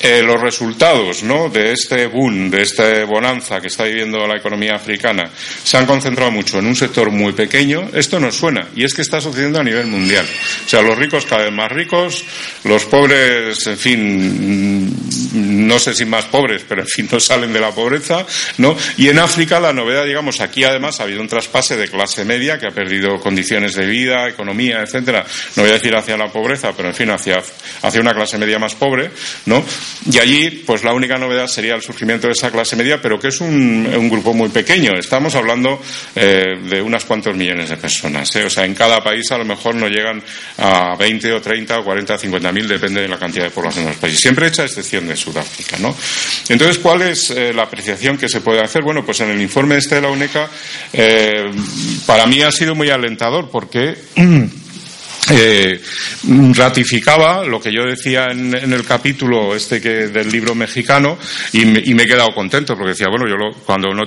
eh, los resultados ¿no? de este boom, de esta bonanza que está viviendo la economía africana, se han concentrado mucho en un sector muy pequeño. Esto nos suena, y es que está sucediendo a nivel mundial. O sea, los ricos cada vez más ricos, los pobres, en fin, no sé si más pobres, pero en fin, no salen de la pobreza, ¿no? Y en África la novedad, digamos, aquí además ha habido un traspase de clase media que ha perdido condiciones de vida, economía, etcétera. No voy a decir hacia la pobreza, pero en fin, hacia, hacia una clase media más pobre, ¿no? Y allí, pues la única novedad sería el surgimiento de esa clase media, pero que es un, grupo muy pequeño. Estamos hablando eh, de unas cuantos millones de personas. ¿eh? O sea, en cada país a lo mejor no llegan a 20 o 30 o 40 o 50 mil, depende de la cantidad de población de los países. Siempre hecha excepción de Sudáfrica, ¿no? Entonces, ¿cuál es eh, la apreciación que se puede hacer? Bueno, pues en el informe este de la UNECA, para mí ha sido muy alentador porque eh, ratificaba lo que yo decía en, el capítulo este que del libro mexicano y me, he quedado contento porque decía bueno yo cuando no,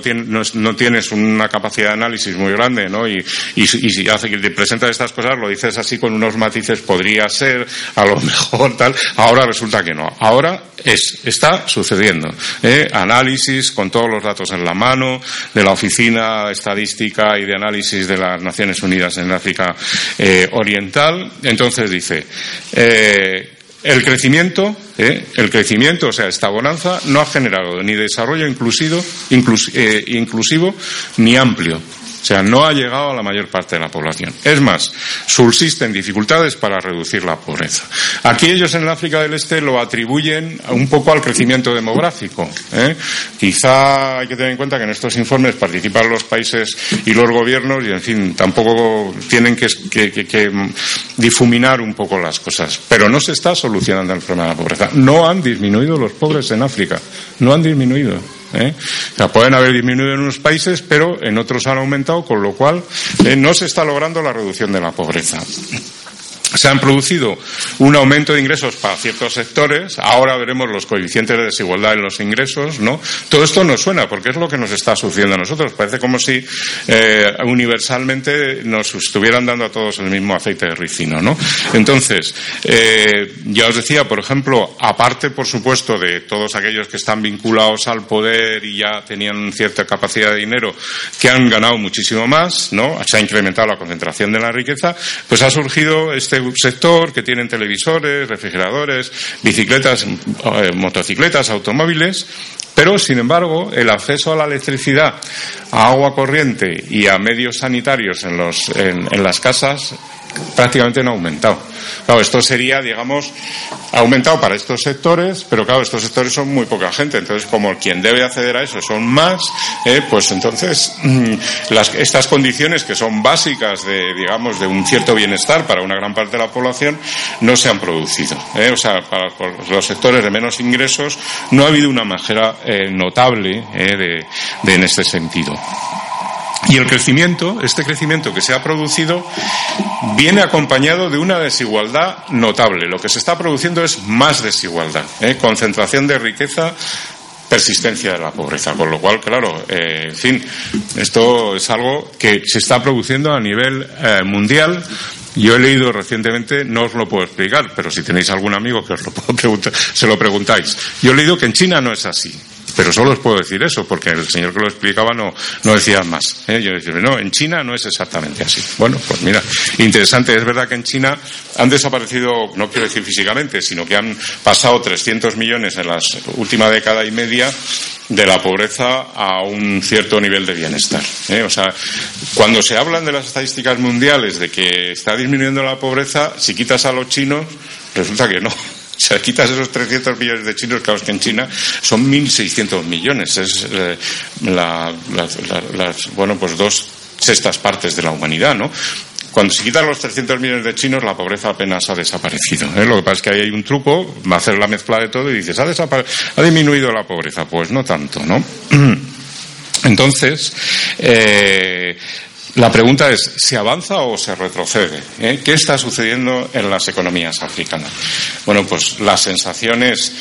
no, tienes una capacidad de análisis muy grande ¿no? y, y, si hace que te presentas estas cosas lo dices así con unos matices podría ser a lo mejor tal ahora resulta que no ahora es está sucediendo ¿eh? análisis con todos los datos en la mano de la oficina estadística y de análisis de las Naciones Unidas en África eh, Oriental entonces dice, eh, el crecimiento, eh, el crecimiento, o sea, esta bonanza, no ha generado ni desarrollo inclusivo, eh, inclusivo ni amplio o sea, no ha llegado a la mayor parte de la población. Es más, subsisten dificultades para reducir la pobreza. Aquí ellos en el África del Este lo atribuyen un poco al crecimiento demográfico. ¿eh? Quizá hay que tener en cuenta que en estos informes participan los países y los gobiernos y, en fin, tampoco tienen que, que difuminar un poco las cosas. Pero no se está solucionando el problema de la pobreza. No han disminuido los pobres en África. No han disminuido. ¿Eh? Pueden haber disminuido en unos países, pero en otros han aumentado, con lo cual eh, no se está logrando la reducción de la pobreza se han producido un aumento de ingresos para ciertos sectores, ahora veremos los coeficientes de desigualdad en los ingresos, ¿no? Todo esto nos suena porque es lo que nos está sucediendo a nosotros. Parece como si eh, universalmente nos estuvieran dando a todos el mismo aceite de ricino, ¿no? Entonces, eh, ya os decía, por ejemplo, aparte, por supuesto, de todos aquellos que están vinculados al poder y ya tenían cierta capacidad de dinero, que han ganado muchísimo más, ¿no? Se ha incrementado la concentración de la riqueza, pues ha surgido este sector que tienen televisores, refrigeradores, bicicletas, eh, motocicletas, automóviles, pero, sin embargo, el acceso a la electricidad, a agua corriente y a medios sanitarios en, los, en las casas prácticamente no ha aumentado. Claro, esto sería, digamos, aumentado para estos sectores, pero claro, estos sectores son muy poca gente. Entonces, como quien debe acceder a eso son más, eh, pues entonces mm, las, estas condiciones que son básicas de, digamos, de un cierto bienestar para una gran parte de la población no se han producido. Eh. O sea, para, los sectores de menos ingresos no ha habido una mejora eh, notable de, de, en este sentido. Y el crecimiento, este crecimiento que se ha producido, viene acompañado de una desigualdad notable. Lo que se está produciendo es más desigualdad, ¿eh? concentración de riqueza, persistencia de la pobreza. Con lo cual, claro, eh, en fin, esto es algo que se está produciendo a nivel eh, mundial. Yo he leído recientemente, no os lo puedo explicar, pero si tenéis algún amigo que os lo puedo preguntar, se lo preguntáis. Yo he leído que en China no es así. Pero solo os puedo decir eso, porque el señor que lo explicaba no, no decía más. ¿eh? Yo decía, no, en China no es exactamente así. Bueno, pues mira, interesante. Es verdad que en China han desaparecido, no quiero decir físicamente, sino que han pasado 300 millones en la última década y media de la pobreza a un cierto nivel de bienestar. ¿eh? O sea, cuando se hablan de las estadísticas mundiales de que está disminuyendo la pobreza, si quitas a los chinos, resulta que no. Si quitas esos 300 millones de chinos, claro, que en China son 1.600 millones. Es eh, las, bueno, pues dos sextas partes de la humanidad, ¿no? Cuando se quitan los 300 millones de chinos, la pobreza apenas ha desaparecido. ¿eh? Lo que pasa es que ahí hay un truco, va a hacer la mezcla de todo y dices, ¿ha, ¿ha disminuido la pobreza? Pues no tanto, ¿no? Entonces, eh, la pregunta es, ¿se avanza o se retrocede? ¿Eh? ¿Qué está sucediendo en las economías africanas? Bueno, pues las sensaciones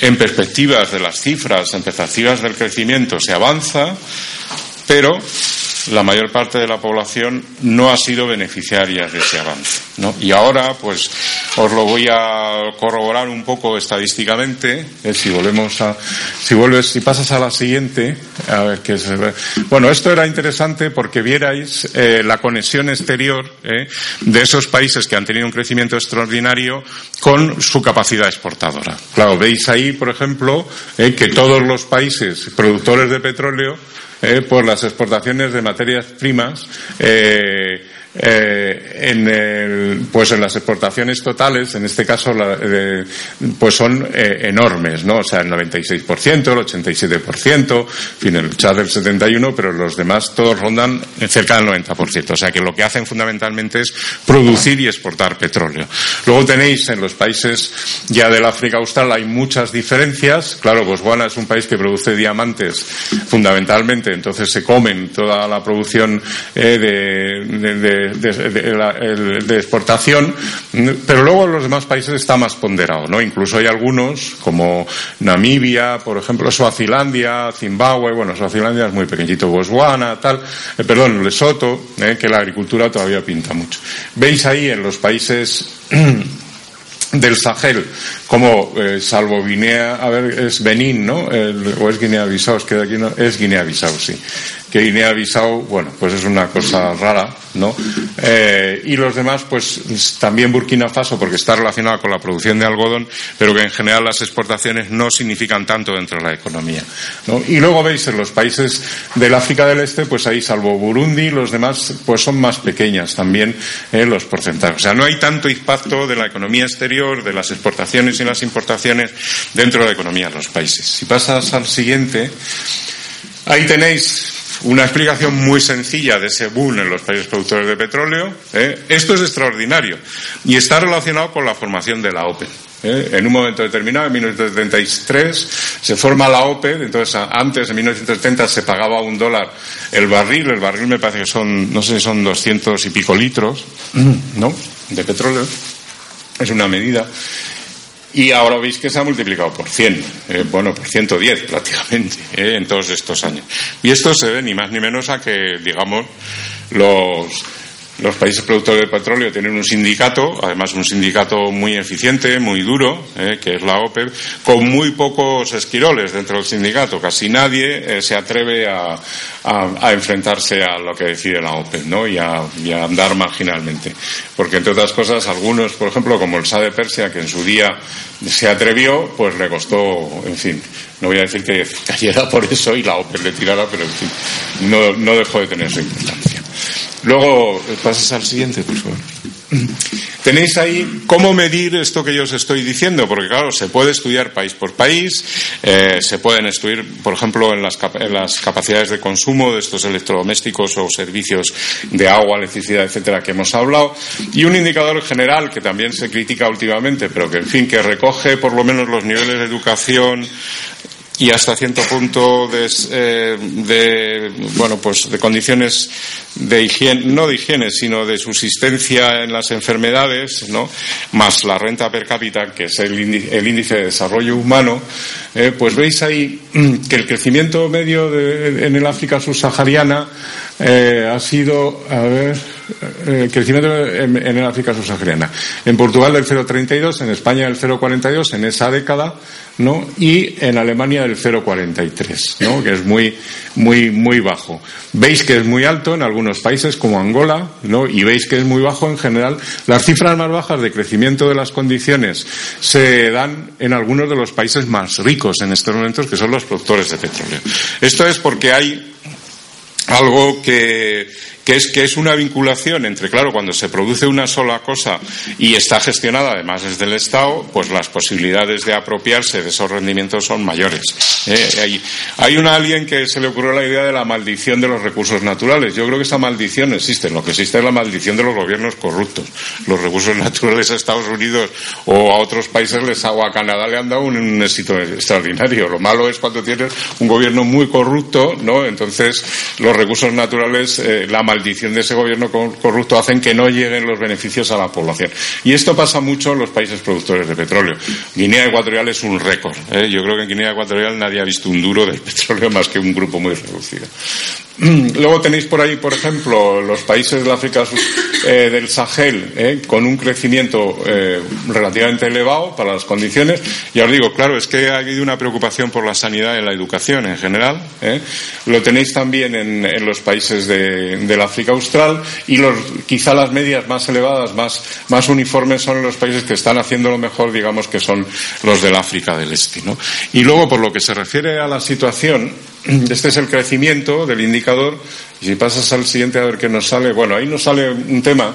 en perspectivas de las cifras, en perspectivas del crecimiento, se avanza, pero la mayor parte de la población no ha sido beneficiaria de ese avance. ¿no? Y ahora, pues, os lo voy a corroborar un poco estadísticamente. Eh, si volvemos a, si vuelves, si pasas a la siguiente, a ver qué. Bueno, esto era interesante porque vierais eh, la conexión exterior eh, de esos países que han tenido un crecimiento extraordinario con su capacidad exportadora. Claro, veis ahí, por ejemplo, que todos los países productores de petróleo eh, por las exportaciones de materias primas eh, eh, en pues en las exportaciones totales, en este caso, pues son eh, enormes, ¿no? O sea, el 96%, el 87%, en fin, el chat del 71%, pero los demás todos rondan cerca del 90%. O sea, que lo que hacen fundamentalmente es producir y exportar petróleo. Luego tenéis en los países ya del África Austral hay muchas diferencias. Claro, Botswana es un país que produce diamantes fundamentalmente, entonces se comen toda la producción eh, de, de, exportación, pero luego en los demás países está más ponderado, ¿no? Incluso hay algunos, como Namibia, por ejemplo, Suazilandia, Zimbabue, bueno, Suazilandia es muy pequeñito, Botswana, tal, eh, perdón, Lesoto, eh, que la agricultura todavía pinta mucho. Veis ahí en los países del Sahel, como eh, salvo Guinea, a ver, es Benín, ¿no? o es Guinea-Bissau, es que de aquí no, es Guinea-Bissau, sí que Guinea-Bissau, bueno, pues es una cosa rara, ¿no? Eh, y los demás, pues también Burkina Faso, porque está relacionada con la producción de algodón, pero que en general las exportaciones no significan tanto dentro de la economía. ¿no? Y luego veis en los países del África del Este, pues ahí, salvo Burundi, los demás, pues son más pequeñas también eh, los porcentajes. O sea, no hay tanto impacto de la economía exterior, de las exportaciones y las importaciones dentro de la economía de los países. Si pasas al siguiente, ahí tenéis una explicación muy sencilla de ese boom en los países productores de petróleo. ¿eh? Esto es extraordinario y está relacionado con la formación de la OPEP. ¿eh? En un momento determinado, en 1973, se forma la OPEP. Entonces, antes, en 1970, se pagaba un dólar el barril. El barril me parece que son, no sé, son doscientos y pico litros, ¿no? De petróleo. Es una medida. Y ahora veis que se ha multiplicado por 100, eh, bueno, por 110 prácticamente, eh, en todos estos años. Y esto se ve ni más ni menos a que, digamos, los, los países productores de petróleo tienen un sindicato, además un sindicato muy eficiente, muy duro, eh, que es la OPEP, con muy pocos esquiroles dentro del sindicato. Casi nadie eh, se atreve a, enfrentarse a lo que decide la OPEP ¿no? y, a, andar marginalmente. Porque, entre otras cosas, algunos, por ejemplo, como el SA de Persia, que en su día se atrevió, pues le costó, en fin, no voy a decir que cayera por eso y la OPEP le tirara, pero en fin, no, no dejó de tener su importancia. Luego, pasas al siguiente, por favor. Tenéis ahí cómo medir esto que yo os estoy diciendo, porque claro, se puede estudiar país por país, eh, se pueden estudiar, por ejemplo, en las, capacidades de consumo de estos electrodomésticos o servicios de agua, electricidad, etcétera, que hemos hablado, y un indicador general que también se critica últimamente, pero que, en fin, que recoge por lo menos los niveles de educación, y hasta cierto punto eh, de, bueno pues de condiciones de higiene no de higiene sino de subsistencia en las enfermedades no más la renta per cápita que es el índice, de desarrollo humano eh, pues veis ahí que el crecimiento medio en el África subsahariana eh, ha sido a ver el crecimiento en, el África subsahariana en Portugal del 0,32 en España del 0,42 en esa década ¿no? y en Alemania del 0,43, ¿no? que es muy, muy, muy bajo. Veis que es muy alto en algunos países como Angola ¿no? y veis que es muy bajo en general. Las cifras más bajas de crecimiento de las condiciones se dan en algunos de los países más ricos en estos momentos, que son los productores de petróleo. Esto es porque hay algo que, que es que es una vinculación entre, claro, cuando se produce una sola cosa y está gestionada además desde el Estado, pues las posibilidades de apropiarse de esos rendimientos son mayores. ¿eh? hay, hay alguien que se le ocurrió la idea de la maldición de los recursos naturales. Yo creo que esa maldición existe. Lo que existe es la maldición de los gobiernos corruptos. Los recursos naturales a Estados Unidos o a otros países les o a Canadá le han dado un, éxito extraordinario. Lo malo es cuando tienes un gobierno muy corrupto, ¿no? Entonces los recursos naturales, eh, la maldición maldición de ese gobierno corrupto hacen que no lleguen los beneficios a la población. Y esto pasa mucho en los países productores de petróleo. Guinea Ecuatorial es un récord. ¿eh? Yo creo que en Guinea Ecuatorial nadie ha visto un duro del petróleo más que un grupo muy reducido. Luego tenéis por ahí, por ejemplo, los países del África eh, del Sahel, eh, con un crecimiento eh, relativamente elevado para las condiciones. Ya os digo, claro, es que ha habido una preocupación por la sanidad y la educación en general. Lo tenéis también en, los países del África Austral y los, quizá las medias más elevadas, más, más uniformes son los países que están haciendo lo mejor, digamos, que son los del África del Este. ¿no? Y luego, por lo que se refiere a la situación, este es el crecimiento del indicador indicador y si pasas al siguiente a ver qué nos sale, bueno, ahí nos sale un tema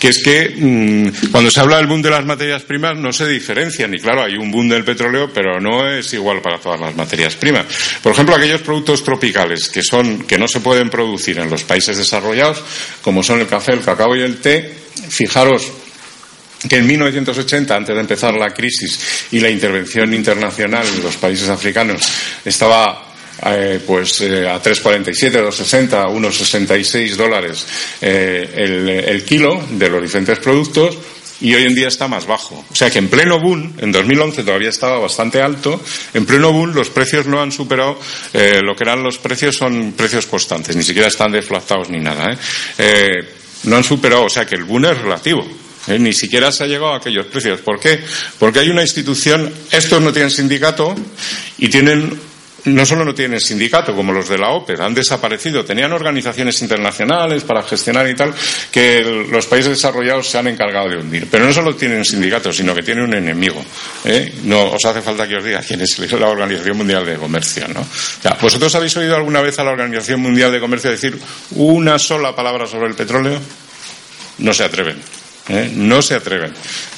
que es que mm, cuando se habla del boom de las materias primas no se diferencian y claro, hay un boom del petróleo, pero no es igual para todas las materias primas. Por ejemplo, aquellos productos tropicales que son que no se pueden producir en los países desarrollados, como son el café, el cacao y el té, fijaros que en 1980, antes de empezar la crisis y la intervención internacional en los países africanos, estaba eh, pues eh, a 3,47, 2,60, 1,66 dólares eh, el, el kilo de los diferentes productos y hoy en día está más bajo. O sea que en pleno boom, en 2011 todavía estaba bastante alto, en pleno boom los precios no han superado eh, lo que eran los precios, son precios constantes, ni siquiera están deflactados ni nada. ¿eh? No han superado, o sea que el boom es relativo. Ni siquiera se ha llegado a aquellos precios. ¿Por qué? Porque hay una institución, estos no tienen sindicato y tienen no solo no tienen sindicato como los de la OPED, han desaparecido. Tenían organizaciones internacionales para gestionar y tal, que los países desarrollados se han encargado de hundir. Pero no solo tienen sindicatos, sino que tienen un enemigo. ¿eh? No os hace falta que os diga quién es la Organización Mundial de Comercio. ¿no? ¿Vosotros habéis oído alguna vez a la Organización Mundial de Comercio decir una sola palabra sobre el petróleo? No se atreven. ¿Eh? No se atreven.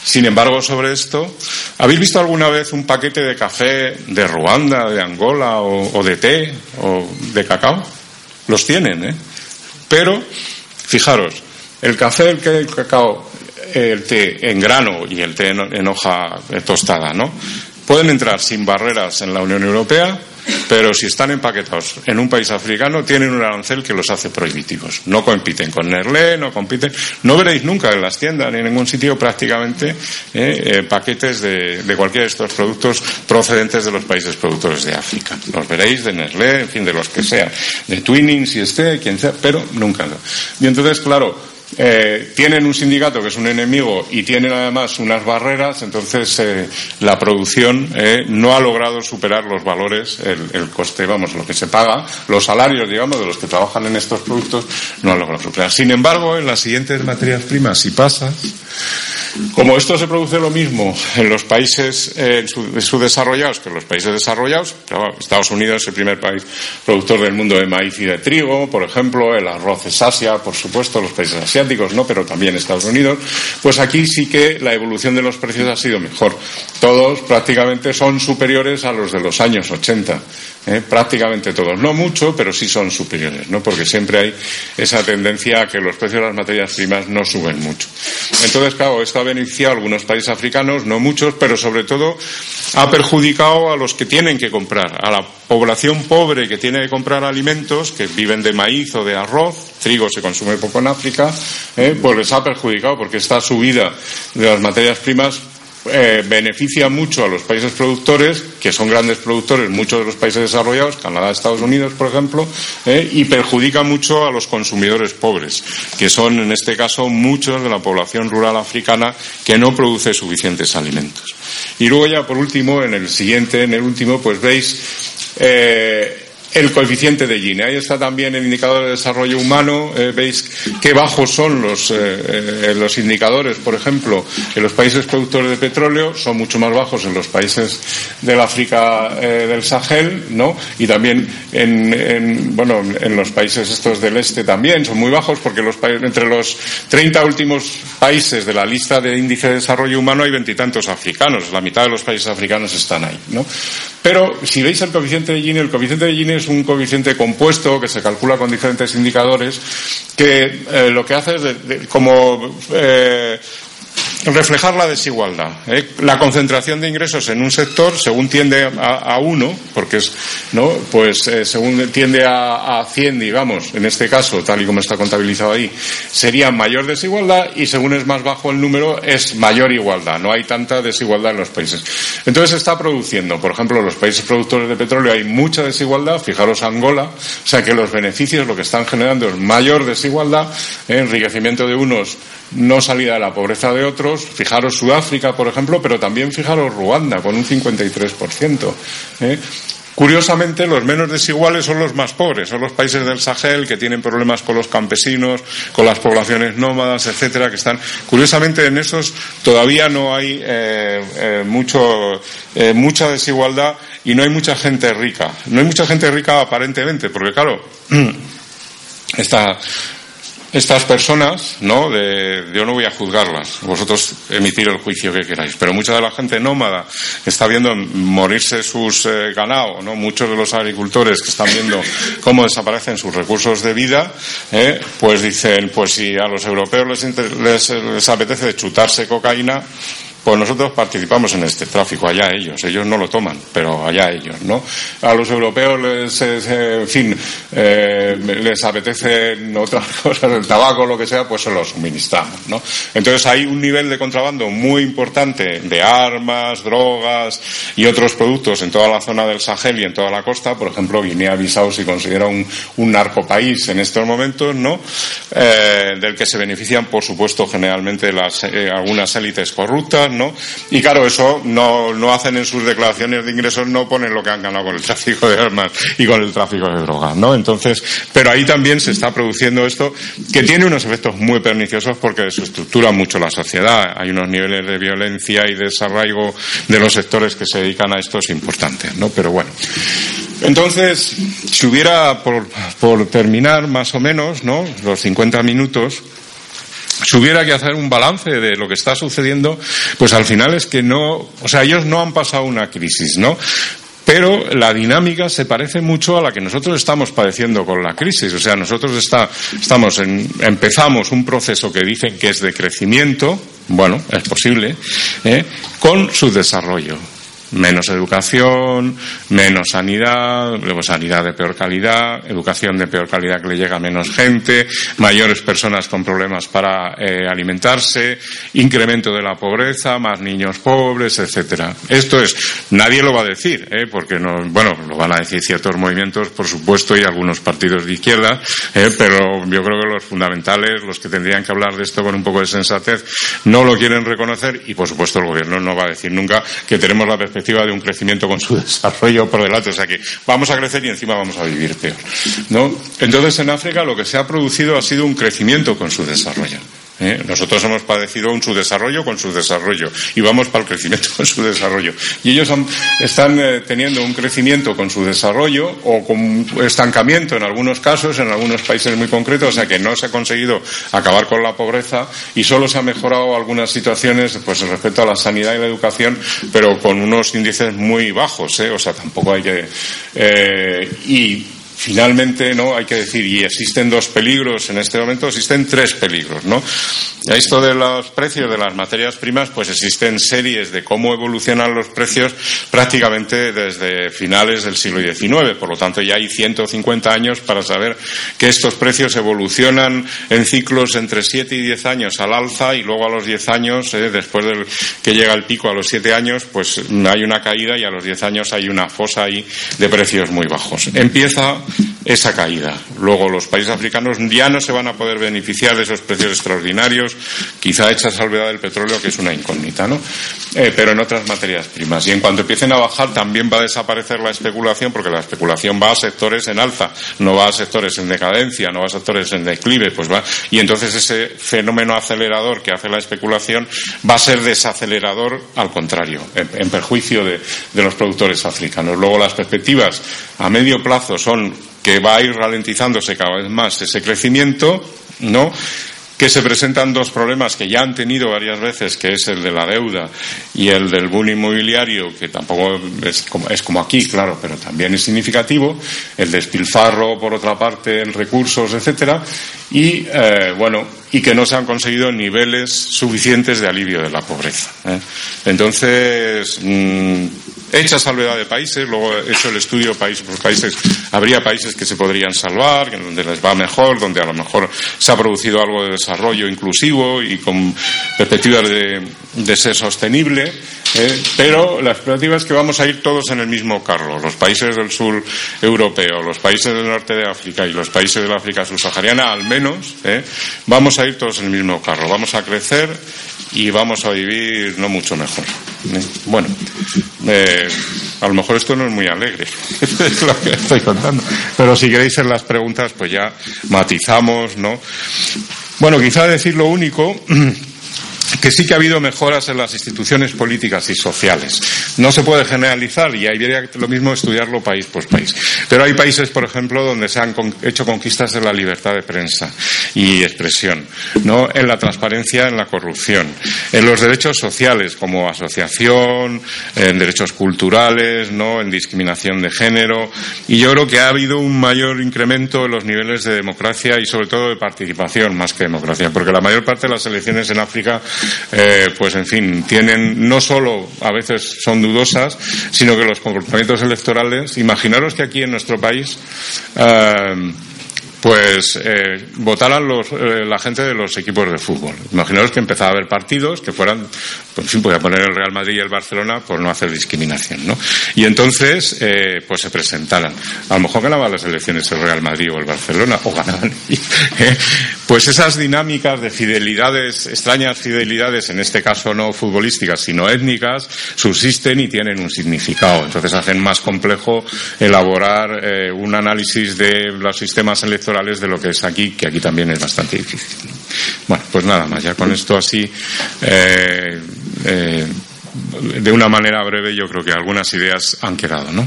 Sin embargo, sobre esto, ¿habéis visto alguna vez un paquete de café de Ruanda, de Angola o, de té o de cacao? Los tienen, ¿eh? Pero, fijaros, el café, el, el cacao, el té en grano y el té en, en hoja tostada, ¿no? Pueden entrar sin barreras en la Unión Europea, pero si están empaquetados en un país africano tienen un arancel que los hace prohibitivos. No compiten con Nerlé, no compiten. No veréis nunca en las tiendas ni en ningún sitio prácticamente eh, eh, paquetes de, de, cualquiera de estos productos procedentes de los países productores de África. Los veréis de Nerlé, en fin, de los que sean, de Twinning si esté, quien sea, pero nunca. Y entonces, claro, eh, tienen un sindicato que es un enemigo y tienen además unas barreras, entonces eh, la producción eh, no ha logrado superar los valores, el, el, coste, vamos, lo que se paga, los salarios, digamos, de los que trabajan en estos productos, no ha logrado superar. Sin embargo, en las siguientes materias primas, si pasas, como esto se produce lo mismo en los países eh, subdesarrollados que en los países desarrollados, Estados Unidos es el primer país productor del mundo de maíz y de trigo, por ejemplo, el arroz es Asia, por supuesto, los países asiáticos, no, pero también Estados Unidos, pues aquí sí que la evolución de los precios ha sido mejor. Todos prácticamente son superiores a los de los años 80. ¿Eh? prácticamente todos. No mucho, pero sí son superiores, ¿no? Porque siempre hay esa tendencia a que los precios de las materias primas no suben mucho. Entonces, claro, esto ha beneficiado a algunos países africanos, no muchos, pero sobre todo ha perjudicado a los que tienen que comprar, a la población pobre que tiene que comprar alimentos, que viven de maíz o de arroz, trigo se consume poco en África, ¿eh? pues les ha perjudicado porque esta subida de las materias primas eh, beneficia mucho a los países productores, que son grandes productores, muchos de los países desarrollados, Canadá, Estados Unidos, por ejemplo, eh, y perjudica mucho a los consumidores pobres, que son, en este caso, muchos de la población rural africana que no produce suficientes alimentos. Y luego ya, por último, en el siguiente, en el último, pues veis eh, el coeficiente de Gini. Ahí está también el indicador de desarrollo humano. Eh, veis qué bajos son los, eh, eh, los indicadores, por ejemplo, en los países productores de petróleo, son mucho más bajos en los países del África del Sahel, ¿no? Y también en, en, bueno, en los países estos del este también son muy bajos porque los, entre los 30 últimos países de la lista de índice de desarrollo humano hay veintitantos africanos. La mitad de los países africanos están ahí, ¿no? Pero si veis el coeficiente de Gini, el coeficiente de Gini es un coeficiente compuesto que se calcula con diferentes indicadores que eh, lo que hace es como eh, reflejar la desigualdad. ¿eh? La concentración de ingresos en un sector, según tiende a, a uno, porque es, ¿no? Pues eh, según tiende a, a 100, digamos, en este caso, tal y como está contabilizado ahí, sería mayor desigualdad y según es más bajo el número, es mayor igualdad. No hay tanta desigualdad en los países. Entonces se está produciendo, por ejemplo, los países productores de petróleo hay mucha desigualdad, fijaros Angola, o sea que los beneficios lo que están generando es mayor desigualdad, ¿eh? enriquecimiento de unos, no salida de la pobreza de otros, fijaros Sudáfrica, por ejemplo, pero también fijaros Ruanda, con un 53%. ¿eh? Curiosamente, los menos desiguales son los más pobres, son los países del Sahel que tienen problemas con los campesinos, con las poblaciones nómadas, etcétera, que están. Curiosamente, en esos todavía no hay eh, eh, mucho, mucha desigualdad y no hay mucha gente rica. No hay mucha gente rica aparentemente, porque claro. esta estas personas, ¿no? De, yo no voy a juzgarlas, vosotros emitir el juicio que queráis, pero mucha de la gente nómada está viendo morirse sus eh, ¿no? Muchos de los agricultores que están viendo cómo desaparecen sus recursos de vida, ¿eh? pues dicen, pues si a los europeos les, les, les apetece chutarse cocaína, pues nosotros participamos en este tráfico, allá ellos. Ellos no lo toman, pero allá ellos, ¿no? A los europeos les, en fin, eh, les apetece otras cosas, el tabaco, lo que sea, pues se lo suministramos, ¿no? Entonces hay un nivel de contrabando muy importante de armas, drogas y otros productos en toda la zona del Sahel y en toda la costa. Por ejemplo, Guinea-Bissau se considera un, un narcopaís en estos momentos, ¿no? Eh, del que se benefician, por supuesto, generalmente las, eh, algunas élites corruptas, y claro, eso no, no hacen en sus declaraciones de ingresos, no ponen lo que han ganado con el tráfico de armas y con el tráfico de drogas, ¿no? Entonces, pero ahí también se está produciendo esto que tiene unos efectos muy perniciosos porque desestructura mucho la sociedad. Hay unos niveles de violencia y desarraigo de los sectores que se dedican a esto es importante, ¿no? Pero bueno. Entonces, si hubiera, por, por terminar más o menos, ¿no? Los 50 minutos, si hubiera que hacer un balance de lo que está sucediendo, pues al final es que no, o sea, ellos no han pasado una crisis, ¿no? Pero la dinámica se parece mucho a la que nosotros estamos padeciendo con la crisis. O sea, nosotros está, estamos en, empezamos un proceso que dicen que es de crecimiento, bueno, es posible, ¿eh? con su desarrollo menos educación, menos sanidad, luego sanidad de peor calidad, educación de peor calidad que le llega a menos gente, mayores personas con problemas para eh, alimentarse, incremento de la pobreza, más niños pobres, etcétera. Esto es, nadie lo va a decir, ¿eh? porque no, bueno, lo van a decir ciertos movimientos, por supuesto, y algunos partidos de izquierda, ¿eh? pero yo creo que los fundamentales, los que tendrían que hablar de esto con un poco de sensatez, no lo quieren reconocer y, por supuesto, el gobierno no va a decir nunca que tenemos la perspectiva de un crecimiento con su desarrollo por delante. O sea que vamos a crecer y encima vamos a vivir peor. ¿no? Entonces, en África lo que se ha producido ha sido un crecimiento con su desarrollo. ¿Eh? Nosotros hemos padecido un subdesarrollo con su desarrollo y vamos para el crecimiento con su desarrollo. Y ellos están eh, teniendo un crecimiento con su desarrollo o con estancamiento en algunos casos, en algunos países muy concretos, o sea que no se ha conseguido acabar con la pobreza y solo se han mejorado algunas situaciones pues respecto a la sanidad y la educación, pero con unos índices muy bajos, ¿eh? o sea, tampoco hay que. y Finalmente, ¿no? Hay que decir, y existen dos peligros en este momento, existen tres peligros, ¿no? Esto de los precios de las materias primas, pues existen series de cómo evolucionan los precios prácticamente desde finales del siglo XIX. Por lo tanto, ya hay 150 años para saber que estos precios evolucionan en ciclos entre 7 y 10 años al alza y luego a los 10 años, ¿eh? después del que llega el pico a los 7 años, pues hay una caída y a los 10 años hay una fosa ahí de precios muy bajos. Empieza esa caída. Luego los países africanos ya no se van a poder beneficiar de esos precios extraordinarios, quizá hecha salvedad del petróleo, que es una incógnita, ¿no? Eh, pero en otras materias primas. Y en cuanto empiecen a bajar, también va a desaparecer la especulación, porque la especulación va a sectores en alza, no va a sectores en decadencia, no va a sectores en declive, pues va. Y entonces ese fenómeno acelerador que hace la especulación va a ser desacelerador al contrario, en, perjuicio de los productores africanos. Luego las perspectivas a medio plazo son que va a ir ralentizándose cada vez más ese crecimiento, ¿no? que se presentan dos problemas que ya han tenido varias veces, que es el de la deuda y el del boom inmobiliario, que tampoco es como, es como aquí, claro, pero también es significativo, el despilfarro, por otra parte, en recursos, etcétera, y eh, bueno, y que no se han conseguido niveles suficientes de alivio de la pobreza. ¿eh? Entonces, mm, hecha salvedad de países, luego he hecho el estudio país por países, habría países que se podrían salvar, donde les va mejor, donde a lo mejor se ha producido algo de desarrollo inclusivo y con perspectivas de, ser sostenible, ¿eh? pero la expectativa es que vamos a ir todos en el mismo carro, los países del sur europeo, los países del norte de África y los países de la África subsahariana, al menos, ¿eh? vamos a ir todos en el mismo carro, vamos a crecer y vamos a vivir no mucho mejor. ¿eh? Bueno, eh, a lo mejor esto no es muy alegre, es lo que estoy contando, pero si queréis en las preguntas, pues ya matizamos, ¿no? Bueno, quizá decir lo único que sí que ha habido mejoras en las instituciones políticas y sociales. No se puede generalizar y ahí viene lo mismo estudiarlo país por país. Pero hay países, por ejemplo, donde se han hecho conquistas en la libertad de prensa y expresión, ¿no? en la transparencia, en la corrupción, en los derechos sociales como asociación, en derechos culturales, ¿no? en discriminación de género. Y yo creo que ha habido un mayor incremento en los niveles de democracia y sobre todo de participación más que democracia, porque la mayor parte de las elecciones en África eh, pues en fin, tienen no solo a veces son dudosas, sino que los comportamientos electorales, imaginaros que aquí en nuestro país eh, pues eh, votaran los, eh, la gente de los equipos de fútbol. Imaginaros que empezaba a haber partidos que fueran, pues sí, podía poner el Real Madrid y el Barcelona por no hacer discriminación, ¿no? Y entonces, eh, pues se presentaran. A lo mejor ganaban las elecciones el Real Madrid o el Barcelona, o ganaban. ¿eh? Pues esas dinámicas de fidelidades, extrañas fidelidades, en este caso no futbolísticas, sino étnicas, subsisten y tienen un significado. Entonces hacen más complejo elaborar eh, un análisis de los sistemas electorales de lo que es aquí, que aquí también es bastante difícil. Bueno, pues nada más, ya con esto así, eh, eh, de una manera breve, yo creo que algunas ideas han quedado, ¿no?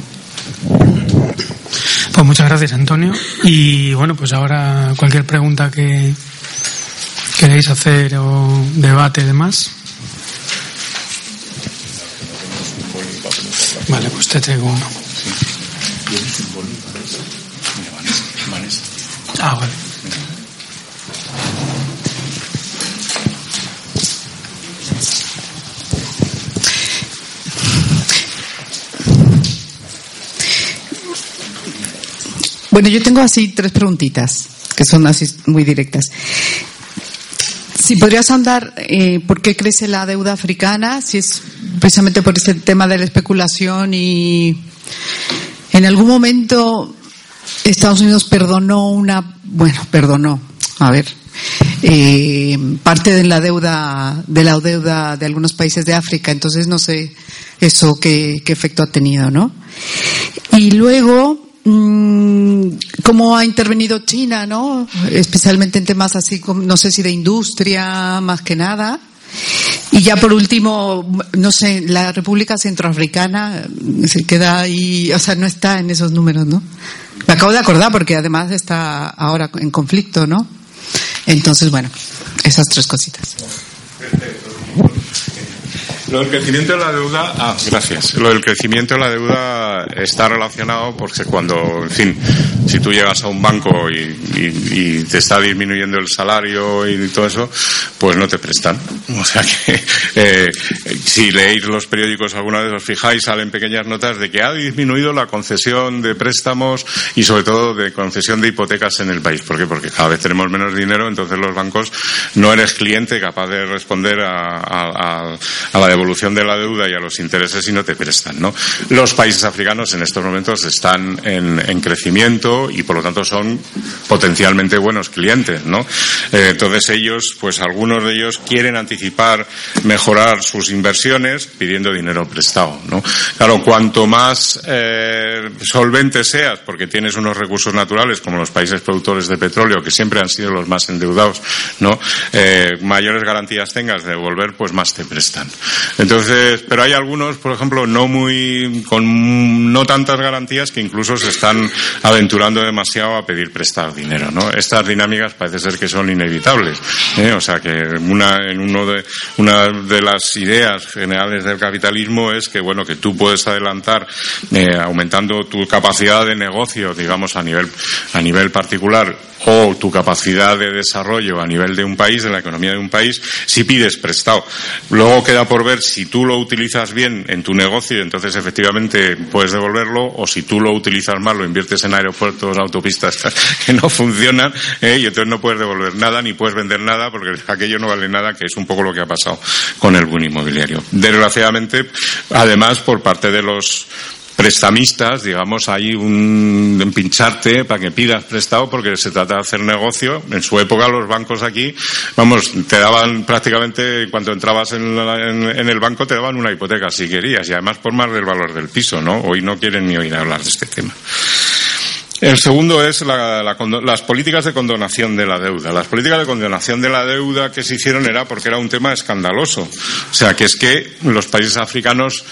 Pues muchas gracias, Antonio. Y bueno, pues ahora cualquier pregunta que queréis hacer o debate demás. Vale, pues te traigo uno. Ah. Bueno, yo tengo así tres preguntitas, que son así muy directas. Si podrías andar, eh, ¿por qué crece la deuda africana? Si es precisamente por este tema de la especulación y en algún momento Estados Unidos perdonó una, bueno, perdonó, a ver, eh, parte de la deuda, de la deuda de algunos países de África, entonces no sé eso qué, qué efecto ha tenido, ¿no? Y luego, mm, cómo ha intervenido China, ¿no? Especialmente en temas así, como, no sé si de industria, más que nada. Y ya por último, no sé, la República Centroafricana se queda ahí, o sea, no está en esos números, ¿no? Me acabo de acordar porque además está ahora en conflicto, ¿no? Entonces, bueno, esas tres cositas. Lo del crecimiento de la deuda, ah, gracias. Lo del crecimiento de la deuda está relacionado porque cuando, en fin, si tú llegas a un banco y, te está disminuyendo el salario y todo eso, pues no te prestan. O sea que, eh, si leéis los periódicos alguna vez os fijáis, salen pequeñas notas de que ha disminuido la concesión de préstamos y sobre todo de concesión de hipotecas en el país. ¿Por qué? Porque cada vez tenemos menos dinero, entonces los bancos no eres cliente capaz de responder a, a, la devolución de la deuda y a los intereses y no te prestan. ¿no? Los países africanos en estos momentos están en, en crecimiento y por lo tanto son potencialmente buenos clientes. ¿no? Eh, entonces ellos, pues algunos de ellos quieren anticipar, mejorar sus inversiones pidiendo dinero prestado. ¿no? Claro, cuanto más eh, solvente seas, porque tienes unos recursos naturales como los países productores de petróleo, que siempre han sido los más endeudados, ¿no? Eh, mayores garantías tengas de devolver, pues más te prestan. Entonces, pero hay algunos, por ejemplo, no muy, con no tantas garantías que incluso se están aventurando demasiado a pedir prestar dinero, ¿no? Estas dinámicas parece ser que son inevitables, ¿eh? o sea que una, en uno de, una de las ideas generales del capitalismo es que, bueno, que tú puedes adelantar, eh, aumentando tu capacidad de negocio, digamos, a nivel, a nivel particular, o tu capacidad de desarrollo a nivel de un país, de la economía de un país, si pides prestado. Luego queda por ver si tú lo utilizas bien en tu negocio entonces efectivamente puedes devolverlo, o si tú lo utilizas mal, lo inviertes en aeropuertos, autopistas que no funcionan, ¿eh? y entonces no puedes devolver nada ni puedes vender nada porque aquello no vale nada, que es un poco lo que ha pasado con el boom inmobiliario. Desgraciadamente, además, por parte de los prestamistas, digamos, hay un empincharte para que pidas prestado porque se trata de hacer negocio. En su época los bancos aquí, vamos, te daban prácticamente, cuando entrabas en, la, en, el banco te daban una hipoteca si querías y además por más del valor del piso, ¿no? Hoy no quieren ni oír hablar de este tema. El segundo es las políticas de condonación de la deuda. Las políticas de condonación de la deuda que se hicieron era porque era un tema escandaloso. O sea, que es que los países africanos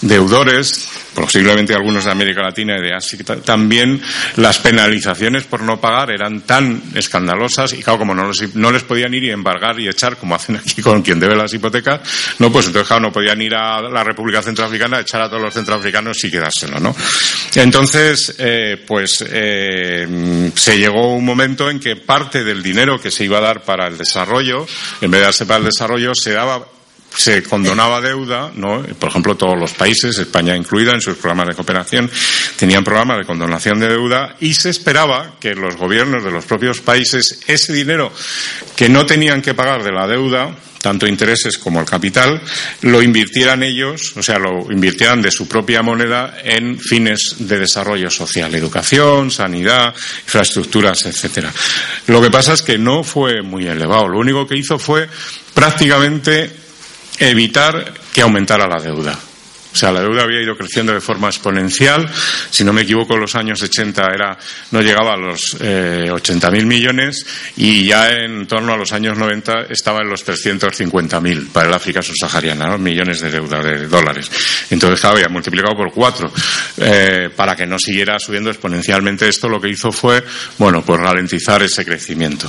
deudores, posiblemente algunos de América Latina y de Asia, también las penalizaciones por no pagar eran tan escandalosas y claro, como no, no les podían ir y embargar y echar, como hacen aquí con quien debe las hipotecas, no, pues entonces claro, no podían ir a la República Centroafricana, echar a todos los centroafricanos y quedárselo, ¿no? Entonces, eh, pues eh, se llegó un momento en que parte del dinero que se iba a dar para el desarrollo, en vez de darse para el desarrollo, se daba se condonaba deuda, ¿no? Por ejemplo, todos los países, España incluida, en sus programas de cooperación, tenían programas de condonación de deuda y se esperaba que los gobiernos de los propios países ese dinero que no tenían que pagar de la deuda tanto intereses como el capital, lo invirtieran ellos, o sea, lo invirtieran de su propia moneda en fines de desarrollo social, educación, sanidad, infraestructuras, etcétera. Lo que pasa es que no fue muy elevado. Lo único que hizo fue prácticamente evitar que aumentara la deuda. O sea, la deuda había ido creciendo de forma exponencial. Si no me equivoco, en los años 80 era, no llegaba a los eh, 80.000 millones y ya en torno a los años 90 estaba en los 350.000 para el África subsahariana, ¿no? millones de deuda de dólares. Entonces, claro, había multiplicado por cuatro. Eh, para que no siguiera subiendo exponencialmente esto, lo que hizo fue, bueno, pues ralentizar ese crecimiento.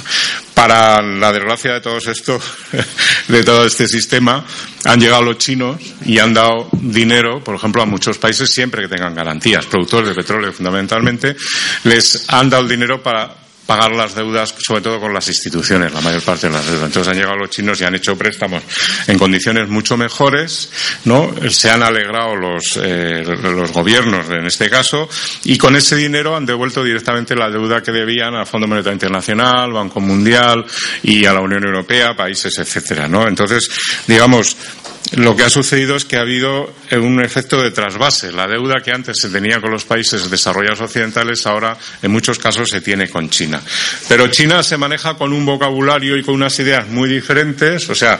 Para la desgracia de todo esto, de todo este sistema, han llegado los chinos y han dado dinero, por ejemplo, a muchos países siempre que tengan garantías, productores de petróleo fundamentalmente, les han dado el dinero para pagar las deudas, sobre todo con las instituciones, la mayor parte de las deudas. Entonces han llegado los chinos y han hecho préstamos en condiciones mucho mejores, ¿no? Se han alegrado los, eh, los gobiernos en este caso y con ese dinero han devuelto directamente la deuda que debían al Fondo Monetario Internacional, Banco Mundial y a la Unión Europea, países, etcétera, ¿no? Entonces, digamos, lo que ha sucedido es que ha habido un efecto de trasvase. La deuda que antes se tenía con los países desarrollados occidentales ahora en muchos casos se tiene con China. Pero China se maneja con un vocabulario y con unas ideas muy diferentes. O sea,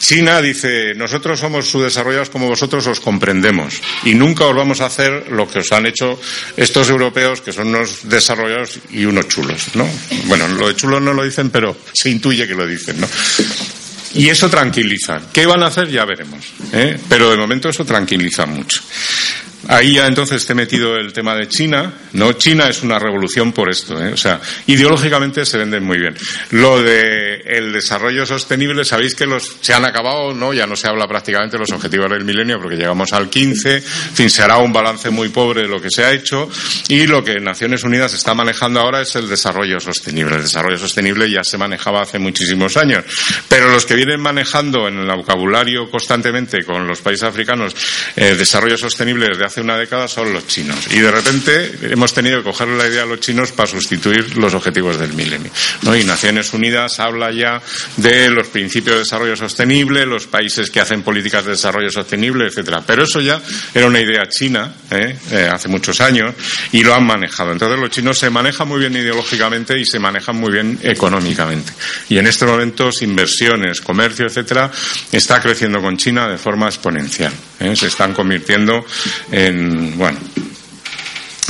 China dice, nosotros somos subdesarrollados como vosotros, os comprendemos y nunca os vamos a hacer lo que os han hecho estos europeos, que son unos desarrollados y unos chulos, ¿no? Bueno, lo de chulos no lo dicen, pero se intuye que lo dicen, ¿no? Y eso tranquiliza. ¿Qué van a hacer? Ya veremos. ¿eh? Pero de momento eso tranquiliza mucho. Ahí ya entonces te he metido el tema de China. No, China es una revolución por esto. ¿eh? O sea, ideológicamente se venden muy bien. Lo de el desarrollo sostenible, sabéis que los se han acabado, no, ya no se habla prácticamente de los objetivos del milenio porque llegamos al 15. En fin, se hará un balance muy pobre de lo que se ha hecho y lo que Naciones Unidas está manejando ahora es el desarrollo sostenible. El desarrollo sostenible ya se manejaba hace muchísimos años, pero los que vienen manejando en el vocabulario constantemente con los países africanos el desarrollo sostenible desde una década son los chinos. Y de repente hemos tenido que coger la idea a los chinos para sustituir los objetivos del milenio. ¿no? Y Naciones Unidas habla ya de los principios de desarrollo sostenible, los países que hacen políticas de desarrollo sostenible, etcétera. Pero eso ya era una idea china ¿eh? Eh, hace muchos años y lo han manejado. Entonces los chinos se manejan muy bien ideológicamente y se manejan muy bien económicamente. Y en estos momentos inversiones, comercio, etcétera, está creciendo con China de forma exponencial. ¿Eh? Se están convirtiendo en, bueno,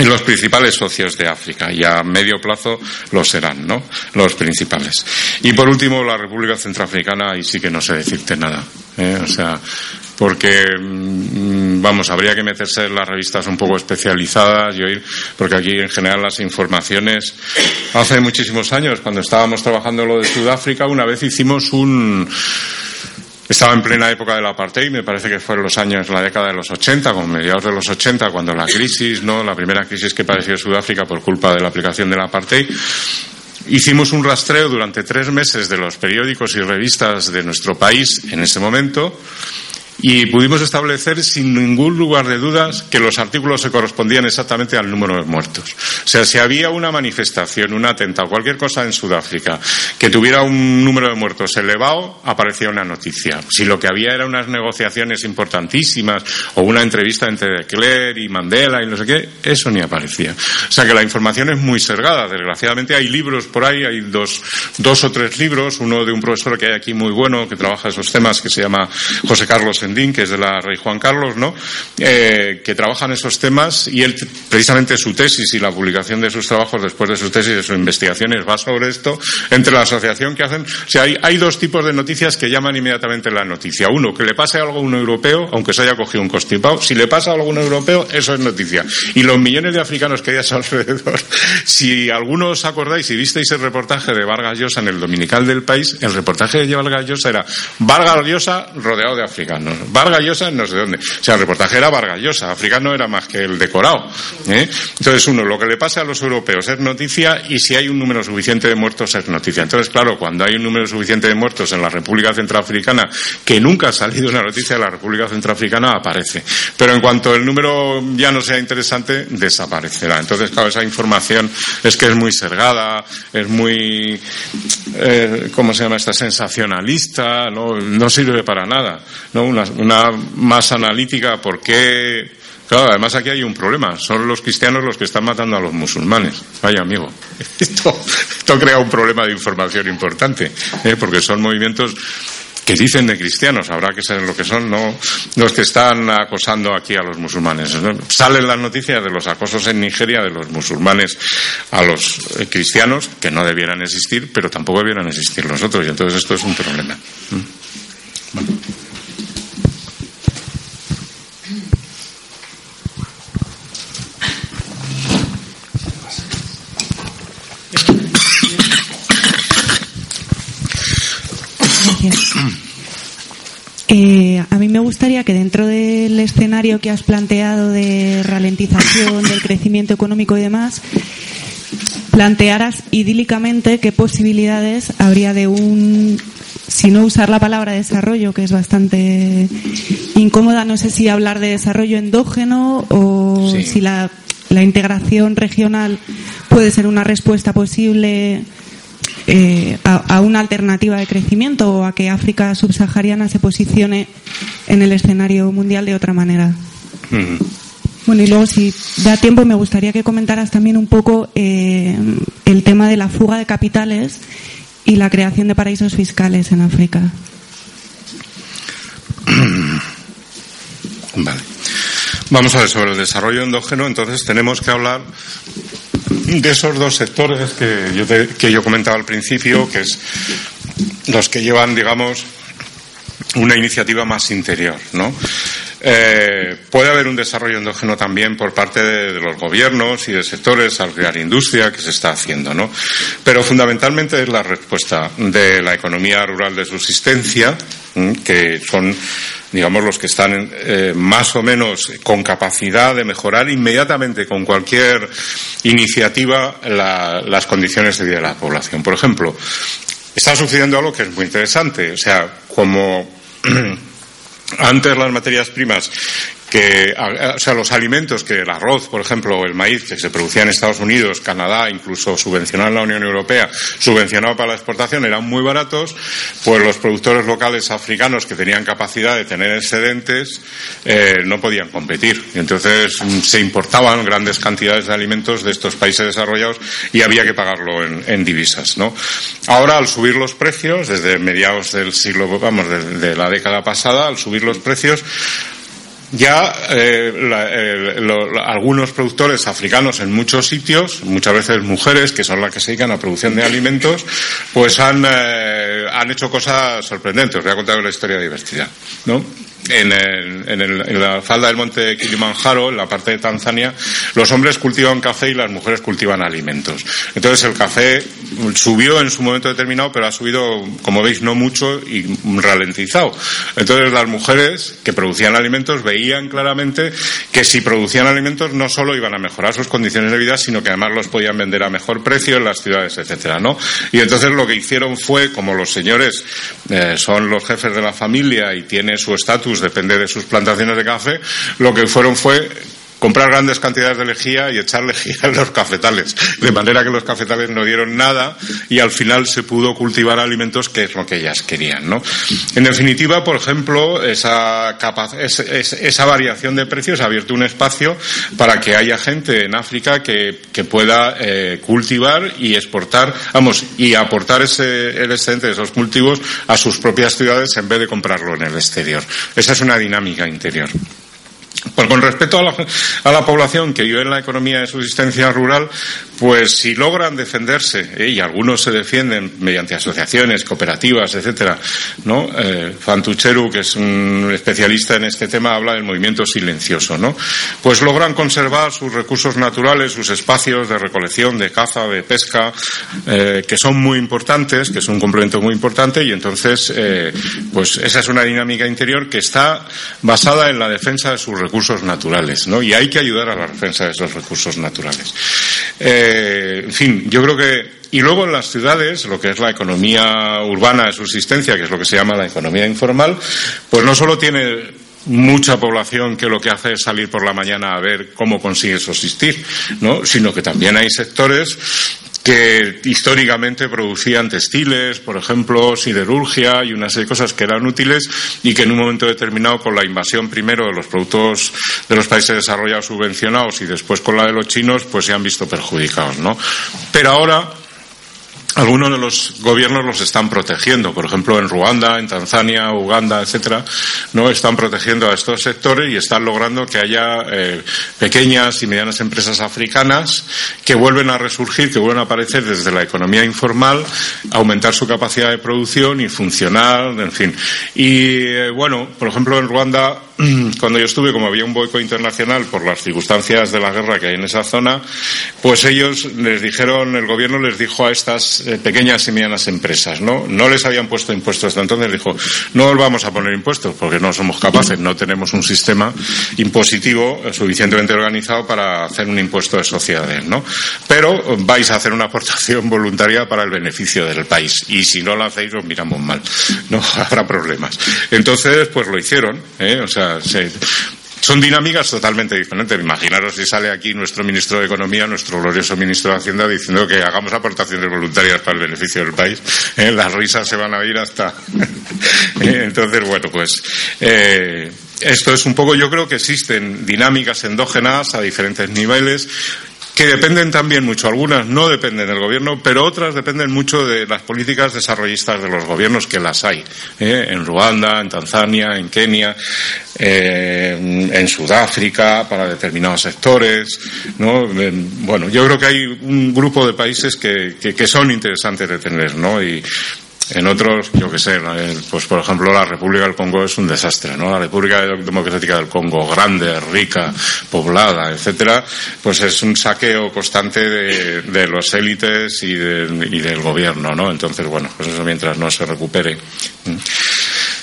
en los principales socios de África y a medio plazo lo serán, ¿no? Los principales. Y por último, la República Centroafricana, y sí que no sé decirte nada. ¿eh? O sea, porque, mm, vamos, habría que meterse en las revistas un poco especializadas y oír, porque aquí en general las informaciones, hace muchísimos años, cuando estábamos trabajando lo de Sudáfrica, una vez hicimos un, estaba en plena época del apartheid, me parece que fueron los años, la década de los 80, como mediados de los 80, cuando la crisis, ¿no? La primera crisis que padeció Sudáfrica por culpa de la aplicación del apartheid. Hicimos un rastreo durante tres meses de los periódicos y revistas de nuestro país en ese momento y pudimos establecer sin ningún lugar de dudas que los artículos se correspondían exactamente al número de muertos. O sea, si había una manifestación, un atentado, cualquier cosa en Sudáfrica que tuviera un número de muertos elevado, aparecía una noticia. Si lo que había eran unas negociaciones importantísimas o una entrevista entre de y Mandela y no sé qué, eso ni aparecía. O sea que la información es muy sergada. Desgraciadamente hay libros por ahí, hay dos, dos o tres libros, uno de un profesor que hay aquí muy bueno que trabaja esos temas que se llama José Carlos Que es de la Rey Juan Carlos, ¿no? Eh, que trabajan esos temas y él, precisamente su tesis y la publicación de sus trabajos después de su tesis y de sus investigaciones va sobre esto, entre la asociación que hacen. O sea, hay, hay dos tipos de noticias que llaman inmediatamente la noticia. Uno, que le pase algo a un europeo, aunque se haya cogido un constipado. Si le pasa algo a un europeo, eso es noticia. Y los millones de africanos que hay a su alrededor, si algunos os acordáis, si visteis el reportaje de Vargas Llosa en el Dominical del País, el reportaje de Vargas Llosa era Vargas Llosa rodeado de africanos. Vargas Llosa no sé dónde. O sea, el reportaje era Vargas Llosa. Africano era más que el decorado. ¿eh? Entonces, uno, lo que le pase a los europeos es noticia y si hay un número suficiente de muertos es noticia. Entonces, claro, cuando hay un número suficiente de muertos en la República Centroafricana, que nunca ha salido una noticia de la República Centroafricana, aparece. Pero en cuanto el número ya no sea interesante, desaparecerá. Entonces, claro, esa información es que es muy sergada, es muy, eh, ¿cómo se llama esta? Sensacionalista, no, no sirve para nada. ¿no? Una más analítica, ¿por qué? Claro, además aquí hay un problema. Son los cristianos los que están matando a los musulmanes. Vaya amigo. Esto, esto crea un problema de información importante, ¿eh? porque son movimientos que dicen de cristianos, habrá que saber lo que son, no los que están acosando aquí a los musulmanes. Salen las noticias de los acosos en Nigeria de los musulmanes a los eh, cristianos, que no debieran existir, pero tampoco debieran existir los otros, y entonces esto es un problema. ¿Mm? Eh, a mí me gustaría que dentro del escenario que has planteado de ralentización del crecimiento económico y demás, plantearas idílicamente qué posibilidades habría de un, si no usar la palabra desarrollo, que es bastante incómoda, no sé si hablar de desarrollo endógeno o Sí. si la, la integración regional puede ser una respuesta posible eh, a, a una alternativa de crecimiento o a que África subsahariana se posicione en el escenario mundial de otra manera. Mm. Bueno, y luego, si da tiempo, me gustaría que comentaras también un poco eh, el tema de la fuga de capitales y la creación de paraísos fiscales en África. Vale. Vamos a ver sobre el desarrollo endógeno. Entonces tenemos que hablar de esos dos sectores que yo, te- que yo comentaba al principio, que es los que llevan, digamos, una iniciativa más interior, ¿no? Eh, puede haber un desarrollo endógeno también por parte de, de los gobiernos y de sectores al crear industria que se está haciendo, ¿no? Pero fundamentalmente es la respuesta de la economía rural de subsistencia, que son, digamos, los que están eh, más o menos con capacidad de mejorar inmediatamente con cualquier iniciativa la- las condiciones de vida de la población. Por ejemplo, está sucediendo algo que es muy interesante. O sea, como antes las materias primas que, o sea, los alimentos que el arroz, por ejemplo, o el maíz que se producía en Estados Unidos, Canadá, incluso subvencionado en la Unión Europea, subvencionado para la exportación, eran muy baratos, pues los productores locales africanos que tenían capacidad de tener excedentes eh, no podían competir. Entonces mm, se importaban grandes cantidades de alimentos de estos países desarrollados y había que pagarlo en, divisas, ¿no? Ahora, al subir los precios, desde mediados del siglo, vamos, de la década pasada, al subir los precios, ya eh, la- eh, algunos productores africanos en muchos sitios, muchas veces mujeres que son las que se dedican a producción de alimentos, pues han, eh, han hecho cosas sorprendentes. Os voy a contar una historia divertida, ¿no? En, el- en el- en la falda del monte Kilimanjaro, en la parte de Tanzania, los hombres cultivan café y las mujeres cultivan alimentos. Entonces el café subió en su momento determinado, pero ha subido, como veis, no mucho y ralentizado. Entonces las mujeres que producían alimentos veían claramente que si producían alimentos no solo iban a mejorar sus condiciones de vida, sino que además los podían vender a mejor precio en las ciudades, etcétera, ¿no? Y entonces lo que hicieron fue, como los señores eh, son los jefes de la familia y tiene su estatus, depende de sus plantaciones de café, lo que fueron fue comprar grandes cantidades de lejía y echar lejía en los cafetales, de manera que los cafetales no dieron nada y al final se pudo cultivar alimentos que es lo que ellas querían, ¿no? En definitiva, por ejemplo, esa, variación de precios ha abierto un espacio para que haya gente en África que, pueda eh, cultivar y exportar, vamos, y aportar ese, el excedente de esos cultivos a sus propias ciudades en vez de comprarlo en el exterior. Esa es una dinámica interior. Pues con respecto a la, población que vive en la economía de subsistencia rural, pues si logran defenderse, ¿eh? y algunos se defienden mediante asociaciones, cooperativas, etcétera, ¿no? Eh, Fantucheru, que es un especialista en este tema, habla del movimiento silencioso, ¿no? Pues logran conservar sus recursos naturales, sus espacios de recolección, de caza, de pesca, eh, que son muy importantes, que es un complemento muy importante, y entonces, pues esa es una dinámica interior que está basada en la defensa de sus recursos naturales, ¿no? Y hay que ayudar a la defensa de esos recursos naturales. Eh, en fin, yo creo que y luego en las ciudades, lo que es la economía urbana de subsistencia, que es lo que se llama la economía informal, pues no solo tiene mucha población que lo que hace es salir por la mañana a ver cómo consigue subsistir, ¿no? sino que también hay sectores que históricamente producían textiles, por ejemplo, siderurgia y una serie de cosas que eran útiles y que en un momento determinado con la invasión primero de los productos de los países desarrollados subvencionados y después con la de los chinos pues se han visto perjudicados, ¿no? Pero ahora algunos de los gobiernos los están protegiendo, por ejemplo en Ruanda, en Tanzania, Uganda, etcétera, no están protegiendo a estos sectores y están logrando que haya eh, pequeñas y medianas empresas africanas que vuelven a resurgir, que vuelven a aparecer desde la economía informal, aumentar su capacidad de producción y funcionar, en fin. Y eh, bueno, por ejemplo en Ruanda cuando yo estuve, como había un boicot internacional por las circunstancias de la guerra que hay en esa zona, pues ellos les dijeron, el gobierno les dijo a estas eh, pequeñas y medianas empresas, ¿no? No les habían puesto impuestos hasta entonces, dijo, no vamos a poner impuestos porque no somos capaces, no tenemos un sistema impositivo suficientemente organizado para hacer un impuesto de sociedades, ¿no? Pero vais a hacer una aportación voluntaria para el beneficio del país y si no lo hacéis os miramos mal, ¿no? Habrá problemas. Entonces, pues lo hicieron, ¿eh? O sea, son dinámicas totalmente diferentes. Imaginaros si sale aquí nuestro ministro de Economía, nuestro glorioso ministro de Hacienda, diciendo que hagamos aportaciones voluntarias para el beneficio del país. ¿eh? Las risas se van a ir hasta. ¿Eh? Entonces, bueno, pues. Eh, esto es un poco, yo creo que existen dinámicas endógenas a diferentes niveles que dependen también mucho. Algunas no dependen del gobierno, pero otras dependen mucho de las políticas desarrollistas de los gobiernos que las hay. ¿eh? En Ruanda, en Tanzania, en Kenia, eh, en Sudáfrica, para determinados sectores. ¿no? Bueno, yo creo que hay un grupo de países que, que, son interesantes de tener, ¿no? En otros, yo qué sé, pues por ejemplo la República del Congo es un desastre, ¿no? La República Democrática del Congo, grande, rica, poblada, etcétera, pues es un saqueo constante de, de los élites y, y, del gobierno, ¿no? Entonces, bueno, pues eso mientras no se recupere.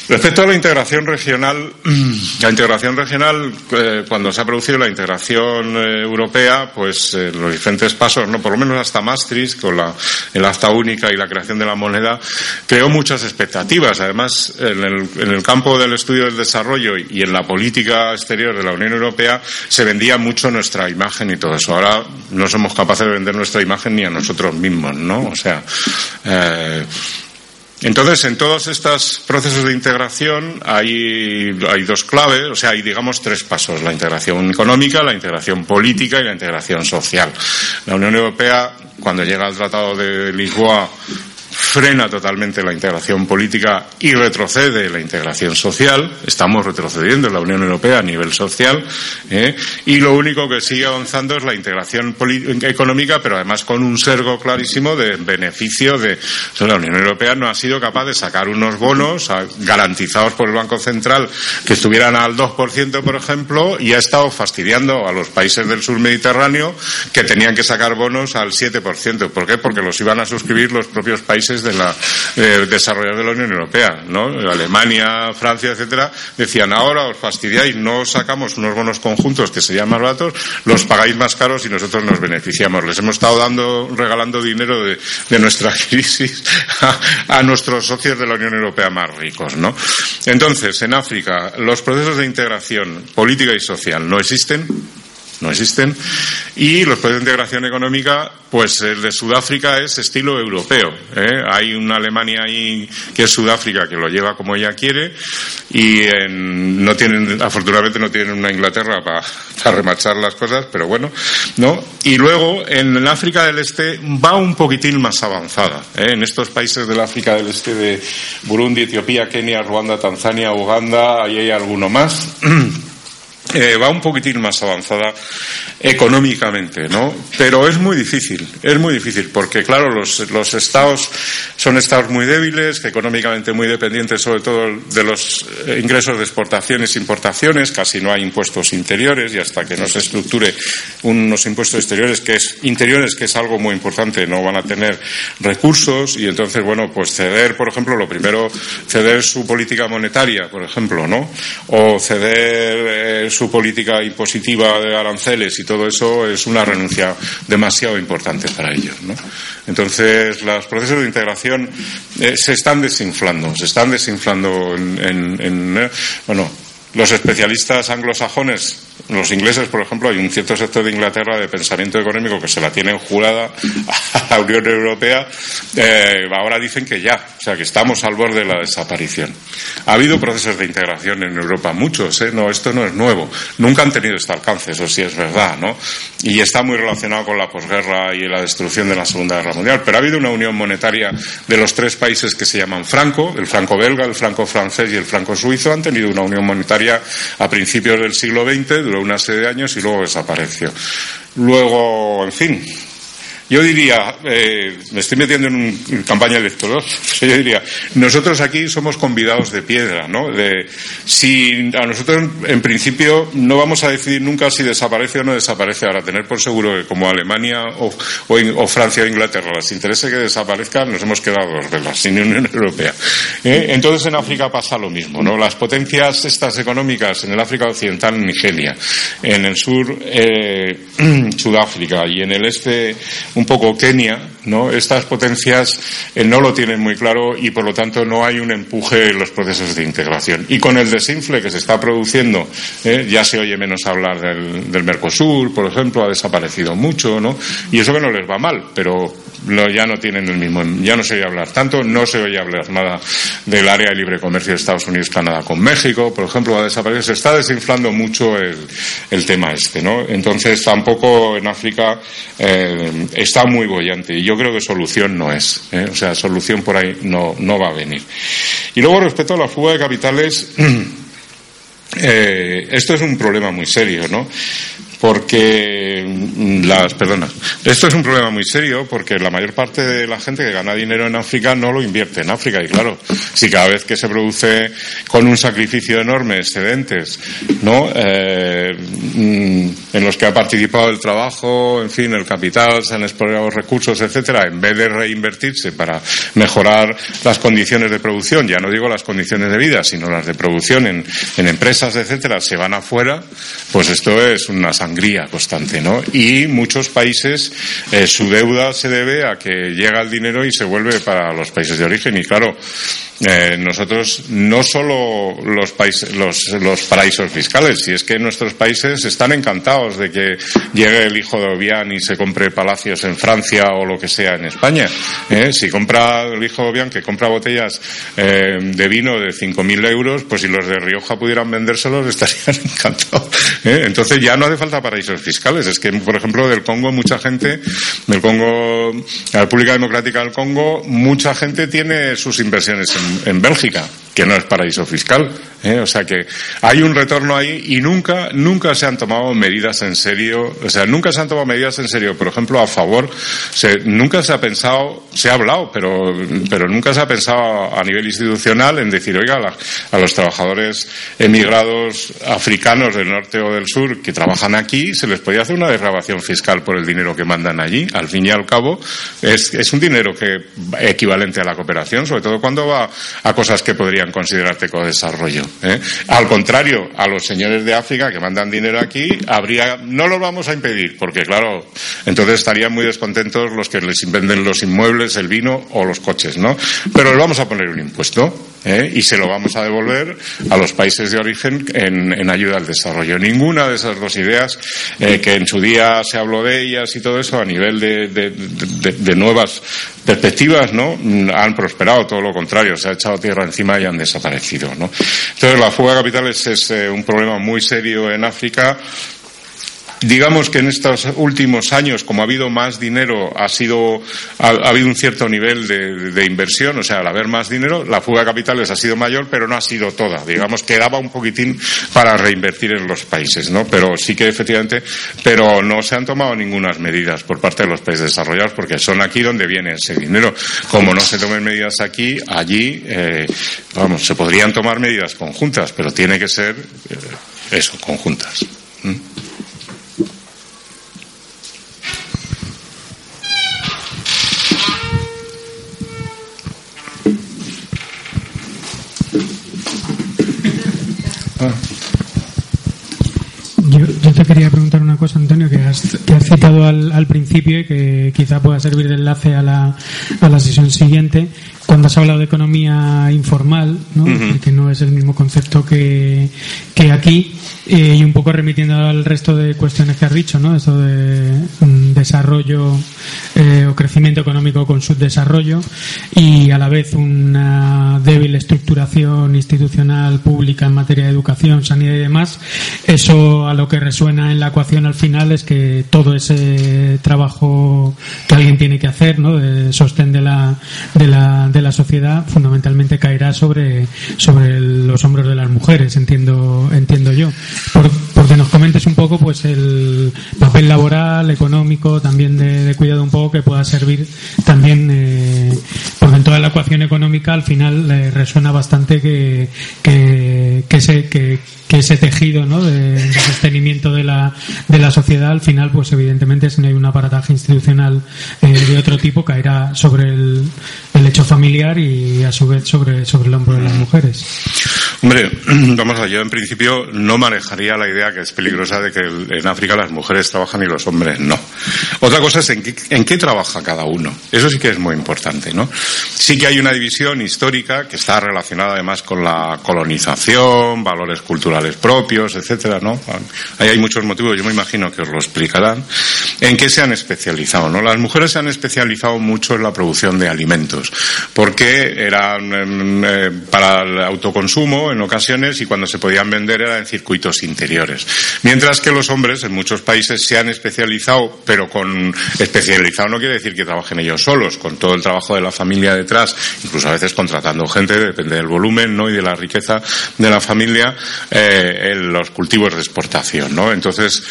Respecto a la integración regional, la integración regional, eh, cuando se ha producido la integración eh, europea, pues eh, los diferentes pasos, no por lo menos hasta Maastricht, con la, el acta única y la creación de la moneda, creó muchas expectativas. Además, en el, en el campo del estudio del desarrollo y en la política exterior de la Unión Europea se vendía mucho nuestra imagen y todo eso. Ahora no somos capaces de vender nuestra imagen ni a nosotros mismos, ¿no? O sea, entonces, en todos estos procesos de integración hay, dos claves, o sea, hay, digamos, tres pasos. La integración económica, la integración política y la integración social. La Unión Europea, cuando llega al Tratado de Lisboa, frena totalmente la integración política y retrocede la integración social. Estamos retrocediendo en la Unión Europea a nivel social. ¿eh? Y lo único que sigue avanzando es la integración económica, pero además con un sergo clarísimo de beneficio de. la Unión Europea no ha sido capaz de sacar unos bonos garantizados por el Banco Central que estuvieran al 2%, por ejemplo, y ha estado fastidiando a los países del sur Mediterráneo que tenían que sacar bonos al 7%. ¿Por qué? Porque los iban a suscribir los propios países de la eh, de la Unión Europea, ¿no? Alemania, Francia, etcétera, decían ahora os fastidiáis, no sacamos unos bonos conjuntos que serían más baratos, los pagáis más caros y nosotros nos beneficiamos. Les hemos estado dando, regalando dinero de, nuestra crisis a, nuestros socios de la Unión Europea más ricos, ¿no? Entonces, en África, los procesos de integración política y social no existen no existen. Y los procesos de integración económica, pues el de Sudáfrica es estilo europeo. ¿eh? Hay una Alemania ahí que es Sudáfrica que lo lleva como ella quiere y no tienen, afortunadamente no tienen una Inglaterra para remachar las cosas, pero bueno, ¿no? Y luego en el África del Este va un poquitín más avanzada. ¿eh? En estos países del África del Este de Burundi, Etiopía, Kenia, Ruanda, Tanzania, Uganda, ahí hay alguno más. Eh, va un poquitín más avanzada económicamente, ¿no? Pero es muy difícil, es muy difícil, porque claro, los, los estados son estados muy débiles, económicamente muy dependientes sobre todo de los eh, ingresos de exportaciones e importaciones, casi no hay impuestos interiores y hasta que no se estructure unos impuestos exteriores que es interiores que es algo muy importante, no van a tener recursos y entonces bueno, pues ceder, por ejemplo, lo primero ceder su política monetaria, por ejemplo, ¿no? O ceder eh, su política impositiva de aranceles y todo eso es una renuncia demasiado importante para ellos. Entonces, los procesos de integración eh, se están desinflando, se están desinflando en, en eh, bueno, los especialistas anglosajones los ingleses, por ejemplo, hay un cierto sector de Inglaterra de pensamiento económico que se la tienen jurada a la Unión Europea. Eh, ahora dicen que ya, o sea, que estamos al borde de la desaparición. Ha habido procesos de integración en Europa, muchos, ¿eh? No, esto no es nuevo. Nunca han tenido este alcance, eso sí es verdad, ¿no? Y está muy relacionado con la posguerra y la destrucción de la Segunda Guerra Mundial. Pero ha habido una unión monetaria de los tres países que se llaman franco, el franco belga, el franco francés y el franco suizo. Han tenido una unión monetaria a principios del siglo XX, una serie de años y luego desapareció. Luego, en fin, yo diría, eh, me estoy metiendo en, una campaña electoral, yo diría, nosotros aquí somos convidados de piedra, ¿no? De, si a nosotros, en principio, no vamos a decidir nunca si desaparece o no desaparece. Ahora, tener por seguro que como Alemania o, Francia o Inglaterra les interese que desaparezcan, nos hemos quedado dos velas, sin Unión Europea. ¿Eh? Entonces, en África pasa lo mismo, ¿no? Las potencias estas económicas en el África Occidental, en Nigeria, en el sur, eh, Sudáfrica y en el este, un poco Kenia, ¿no? Estas potencias eh, no lo tienen muy claro y por lo tanto no hay un empuje en los procesos de integración. Y con el desinfle que se está produciendo, eh, ya se oye menos hablar del, del, Mercosur, por ejemplo, ha desaparecido mucho, ¿no? Y eso que no les va mal, pero ya no tienen el mismo, ya no se oye hablar tanto, no se oye hablar nada del área de libre comercio de Estados Unidos, Canadá con México, por ejemplo, va a desaparecer, se está desinflando mucho el, tema este, ¿no? Entonces tampoco en África eh, está muy bollante y yo creo que solución no es, ¿eh? o sea, solución por ahí no, no va a venir. Y luego respecto a la fuga de capitales, eh, esto es un problema muy serio, ¿no? Porque mm, las perdona esto es un problema muy serio porque la mayor parte de la gente que gana dinero en África no lo invierte en África. Y claro si cada vez que se produce con un sacrificio enorme excedentes no eh, mm, en los que ha participado el trabajo en fin el capital se han explorado recursos etcétera en vez de reinvertirse para mejorar las condiciones de producción ya no digo las condiciones de vida sino las de producción en, en empresas etcétera se van afuera pues esto es una sangría constante, ¿no? Y muchos países eh, su deuda se debe a que llega el dinero y se vuelve para los países de origen y claro, eh, nosotros no solo los, países, los, paraísos fiscales, si es que nuestros países están encantados de que llegue el hijo de Obián y se compre palacios en Francia o lo que sea en España. ¿eh? Si compra el hijo de Obián que compra botellas de vino de 5.000 euros, pues si los de Rioja pudieran vendérselos estarían encantados. Entonces ya no hace falta paraísos fiscales. Es que, por ejemplo, del Congo mucha gente, del Congo, la República Democrática del Congo, mucha gente tiene sus inversiones en, Bélgica, que no es paraíso fiscal. ¿eh? O sea que hay un retorno ahí y nunca, nunca se han tomado medidas en serio, o sea, nunca se han tomado medidas en serio, por ejemplo, a favor, nunca se ha pensado, se ha hablado, pero, pero nunca se ha pensado a nivel institucional en decir, oiga, a los trabajadores emigrados africanos del norte o del sur que trabajan aquí, se les podía hacer una desgrabación fiscal por el dinero que mandan allí. Al fin y al cabo, es, es un dinero que equivalente a la cooperación, sobre todo cuando va a cosas que podrían considerarse como desarrollo. ¿eh? Al contrario, a los señores de África que mandan dinero aquí, habría, no lo vamos a impedir, porque claro, entonces estarían muy descontentos los que les venden los inmuebles, el vino o los coches, ¿no? Pero les vamos a poner un impuesto ¿eh? y se lo vamos a devolver a los países de origen en, ayuda al desarrollo. Ninguna de esas dos ideas, eh, que en su día se habló de ellas y todo eso, a nivel de, de nuevas perspectivas, ¿no? Han prosperado, todo lo contrario, se ha echado tierra encima y han desaparecido. Entonces, la fuga de capitales es eh, un problema muy serio en África digamos que en estos últimos años, como ha habido más dinero, ha, sido, ha, habido un cierto nivel de, inversión, o sea, al haber más dinero, la fuga de capitales ha sido mayor, pero no ha sido toda. Digamos que daba un poquitín para reinvertir en los países, ¿no? Pero sí que efectivamente, pero no se han tomado ninguna medidas por parte de los países desarrollados, porque son aquí donde viene ese dinero. Como no se tomen medidas aquí, allí, eh, vamos, se podrían tomar medidas conjuntas, pero tiene que ser eh, eso, conjuntas. Yo, te quería preguntar una cosa, Antonio, que has, citado al, principio y que quizá pueda servir de enlace a la, a la sesión siguiente. Cuando has hablado de economía informal, ¿no? que no es el mismo concepto que, que aquí, y un poco remitiendo al resto de cuestiones que has dicho, ¿no? Eso de un desarrollo eh, o crecimiento económico con subdesarrollo y a la vez una débil estructuración institucional pública en materia de educación, sanidad y demás. Eso a lo que resuena en la ecuación al final es que todo ese trabajo que alguien tiene que hacer, ¿no? De sostén de la, de la, de la sociedad, fundamentalmente caerá sobre, sobre los hombros de las mujeres, entiendo, entiendo yo. Por, porque nos comentes un poco pues el papel laboral, económico, también de, cuidado un poco que pueda servir también, eh, porque en toda la ecuación económica al final le resuena bastante que, que, que, se, que, que ese tejido ¿no? de, sostenimiento de la, de la sociedad al final pues evidentemente si no hay un aparataje institucional eh, de otro tipo caerá sobre el, el, hecho familiar y a su vez sobre, sobre el hombro de las mujeres Hombre, vamos a yo en principio no manejaría la idea que es peligrosa de que en África las mujeres trabajan y los hombres no. Otra cosa es en qué, en qué trabaja cada uno. Eso sí que es muy importante, ¿no? Sí que hay una división histórica que está relacionada además con la colonización, valores culturales propios, etcétera, ¿no? Ahí hay muchos motivos, yo me imagino que os lo explicarán. ¿En qué se han especializado, no? Las mujeres se han especializado mucho en la producción de alimentos, porque eran em, eh, para el autoconsumo en ocasiones y cuando se podían vender era en circuitos interiores. Mientras que los hombres en muchos países se han especializado, pero con especializado no quiere decir que trabajen ellos solos, con todo el trabajo de la familia detrás, incluso a veces contratando gente, depende del volumen ¿no? y de la riqueza de la familia, eh, en los cultivos de exportación. ¿no? Entonces,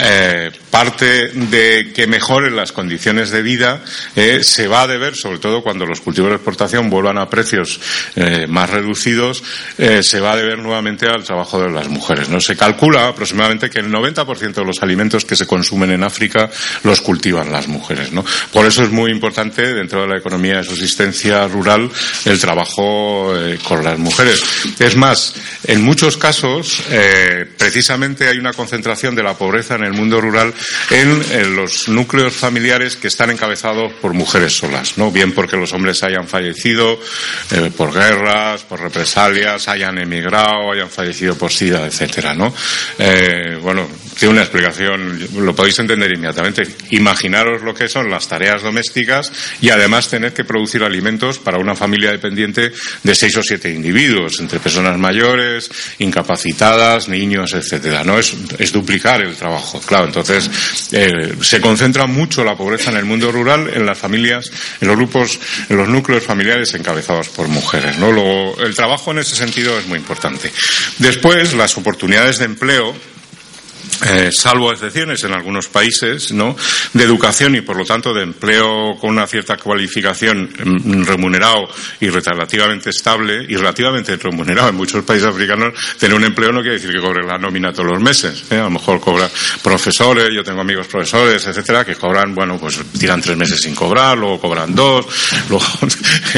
eh, parte de que mejoren las condiciones de vida eh, se va a deber, sobre todo cuando los cultivos de exportación vuelvan a precios eh, más reducidos, se va a deber nuevamente al trabajo de las mujeres. ¿no? Se calcula aproximadamente que el 90% de los alimentos que se consumen en África los cultivan las mujeres. ¿no? Por eso es muy importante, dentro de la economía de subsistencia rural, el trabajo con las mujeres. Es más, en muchos casos, precisamente hay una concentración de la pobreza en el mundo rural en, los núcleos familiares que están encabezados por mujeres solas, ¿no? Bien porque los hombres hayan fallecido eh, por guerras, por represalias, hayan emigrado, hayan fallecido por sida, etcétera, ¿no? Eh, bueno, tiene una explicación, lo podéis entender inmediatamente. Imaginaros lo que son las tareas domésticas y además tener que producir alimentos para una familia dependiente de seis o siete individuos, entre personas mayores, incapacitadas, niños, etcétera. No es, es duplicar el trabajo Claro, entonces eh, se concentra mucho la pobreza en el mundo rural, en las familias, en los grupos, en los núcleos familiares encabezados por mujeres. ¿no? el trabajo en ese sentido es muy importante. Después, las oportunidades de empleo eh, salvo excepciones en algunos países, ¿no? de educación y por lo tanto de empleo con una cierta cualificación mm, remunerado y relativamente estable y relativamente remunerado en muchos países africanos, tener un empleo no quiere decir que cobre la nómina todos los meses. ¿eh? A lo mejor cobra profesores, yo tengo amigos profesores, etcétera, que cobran, bueno, pues tiran tres meses sin cobrar, luego cobran dos, luego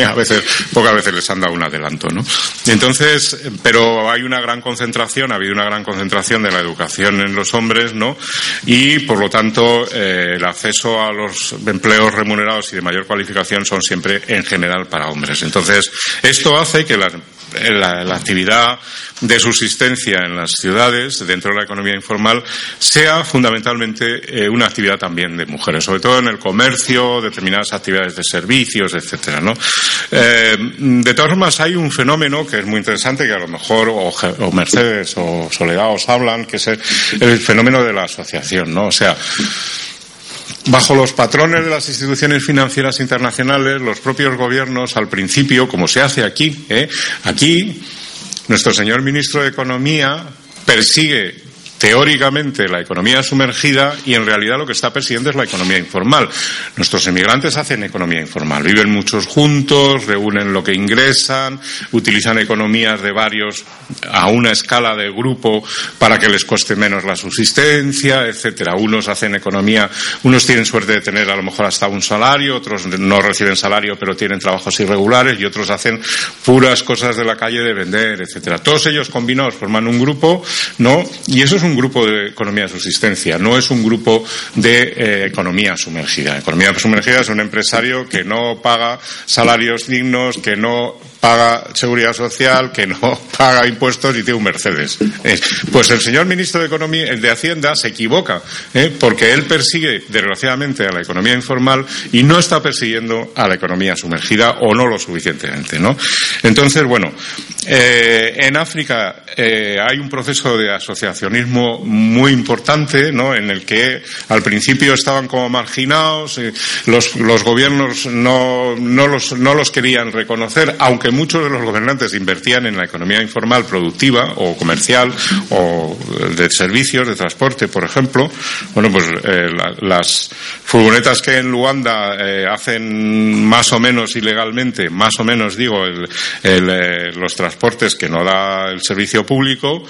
a veces, pocas veces les han dado un adelanto, ¿no? Entonces, pero hay una gran concentración, ha habido una gran concentración de la educación en los hombres, ¿no? Y, por lo tanto, eh, el acceso a los empleos remunerados y de mayor cualificación son siempre, en general, para hombres. Entonces, esto hace que la, actividad de subsistencia en las ciudades, dentro de la economía informal, sea fundamentalmente eh, una actividad también de mujeres, sobre todo en el comercio, determinadas actividades de servicios, etcétera, ¿no? Eh, de todas formas, hay un fenómeno que es muy interesante, que a lo mejor o, Mercedes o Soledad os hablan, que es fenómeno de la asociación, ¿no? O sea, Bajo los patrones de las instituciones financieras internacionales, los propios gobiernos, al principio, como se hace aquí, ¿eh? aquí, nuestro señor ministro de Economía persigue teóricamente la economía sumergida y en realidad lo que está persiguiendo es la economía informal. Nuestros emigrantes hacen economía informal, viven muchos juntos, reúnen lo que ingresan, utilizan economías de varios a una escala de grupo para que les cueste menos la subsistencia, etcétera. Unos hacen economía, unos tienen suerte de tener a lo mejor hasta un salario, otros no reciben salario pero tienen trabajos irregulares y otros hacen puras cosas de la calle de vender, etcétera. Todos ellos combinados forman un grupo, ¿no? Y eso es un grupo de economía de subsistencia, no es un grupo de eh, economía sumergida. Economía sumergida es un empresario que no paga salarios dignos, que no paga seguridad social, que no paga impuestos y tiene un Mercedes. Eh, pues el señor ministro de Economía, de Hacienda, se equivoca, eh, porque él persigue desgraciadamente a la economía informal y no está persiguiendo a la economía sumergida o no lo suficientemente, ¿no? Entonces, bueno, en África hay un proceso de asociacionismo muy importante, ¿no? En el que al principio estaban como marginados, eh, los, los, gobiernos no, no, los, no los querían reconocer, aunque muchos de los gobernantes invertían en la economía informal productiva o comercial o de servicios, de transporte, por ejemplo. Bueno, pues eh, las furgonetas que en Luanda eh, hacen más o menos ilegalmente, más o menos digo, los transportes que no da el servicio público,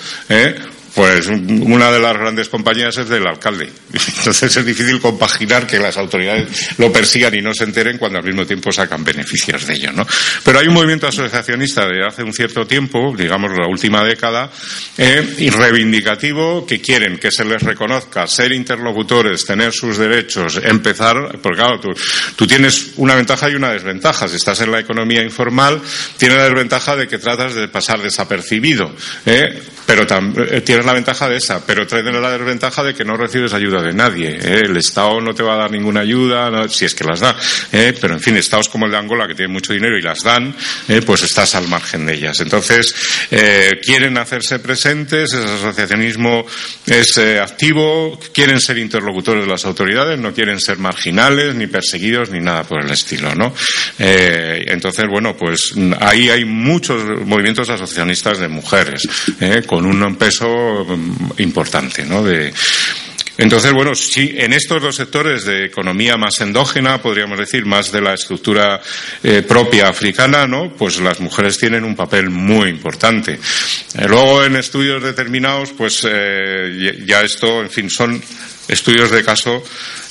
pues una de las grandes compañías es del alcalde. Entonces es difícil compaginar que las autoridades lo persigan y no se enteren cuando al mismo tiempo sacan beneficios de ello, ¿no? Pero hay un movimiento asociacionista de hace un cierto tiempo, digamos la última década, eh, y reivindicativo que quieren que se les reconozca ser interlocutores, tener sus derechos, empezar, porque claro, tú, tú tienes una ventaja y una desventaja. Si estás en la economía informal, tienes la desventaja de que tratas de pasar desapercibido, ¿eh? pero también eh, tienes la ventaja de esa, pero trae la desventaja de que no recibes ayuda de nadie. ¿eh? El Estado no te va a dar ninguna ayuda, si es que las da. ¿eh? Pero en fin, Estados como el de Angola, que tienen mucho dinero y las dan, ¿eh? pues estás al margen de ellas. Entonces, quieren hacerse presentes, ese asociacionismo es activo, quieren ser interlocutores de las autoridades, no quieren ser marginales, ni perseguidos, ni nada por el estilo, ¿no? entonces, bueno, pues ahí hay muchos movimientos asociacionistas de mujeres, con un peso importante, ¿no? De, entonces, bueno, sí, en estos dos sectores de economía más endógena, podríamos decir, más de la estructura eh, propia africana, ¿no? Pues las mujeres tienen un papel muy importante. Eh, luego, en estudios determinados, pues eh, ya esto, en fin, son estudios de caso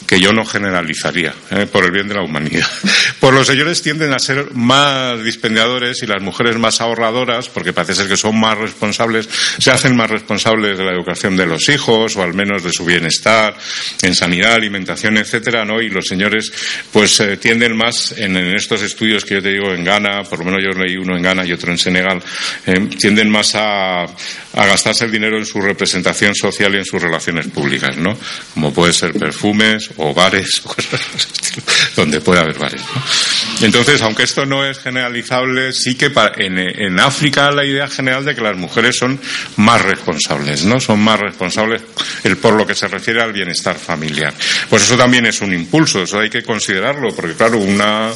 que yo no generalizaría, ¿eh? por el bien de la humanidad. Pues los señores tienden a ser más dispendiadores y las mujeres más ahorradoras, porque parece ser que son más responsables, se hacen más responsables de la educación de los hijos, o al menos de su bienestar, en sanidad, alimentación, etcétera, ¿no? Y los señores, pues, eh, tienden más en, estos estudios que yo te digo en Ghana, por lo menos yo leí uno en Ghana y otro en Senegal, eh, tienden más a, a gastarse el dinero en su representación social y en sus relaciones públicas, ¿no? Como puede ser perfumes, o bares, o cosas donde puede haber bares. Entonces, aunque esto no es generalizable, sí que en, en, África la idea general de que las mujeres son más responsables, ¿no? Son más responsables el, por lo que se refiere al bienestar familiar. Pues eso también es un impulso, eso hay que considerarlo, porque claro, una,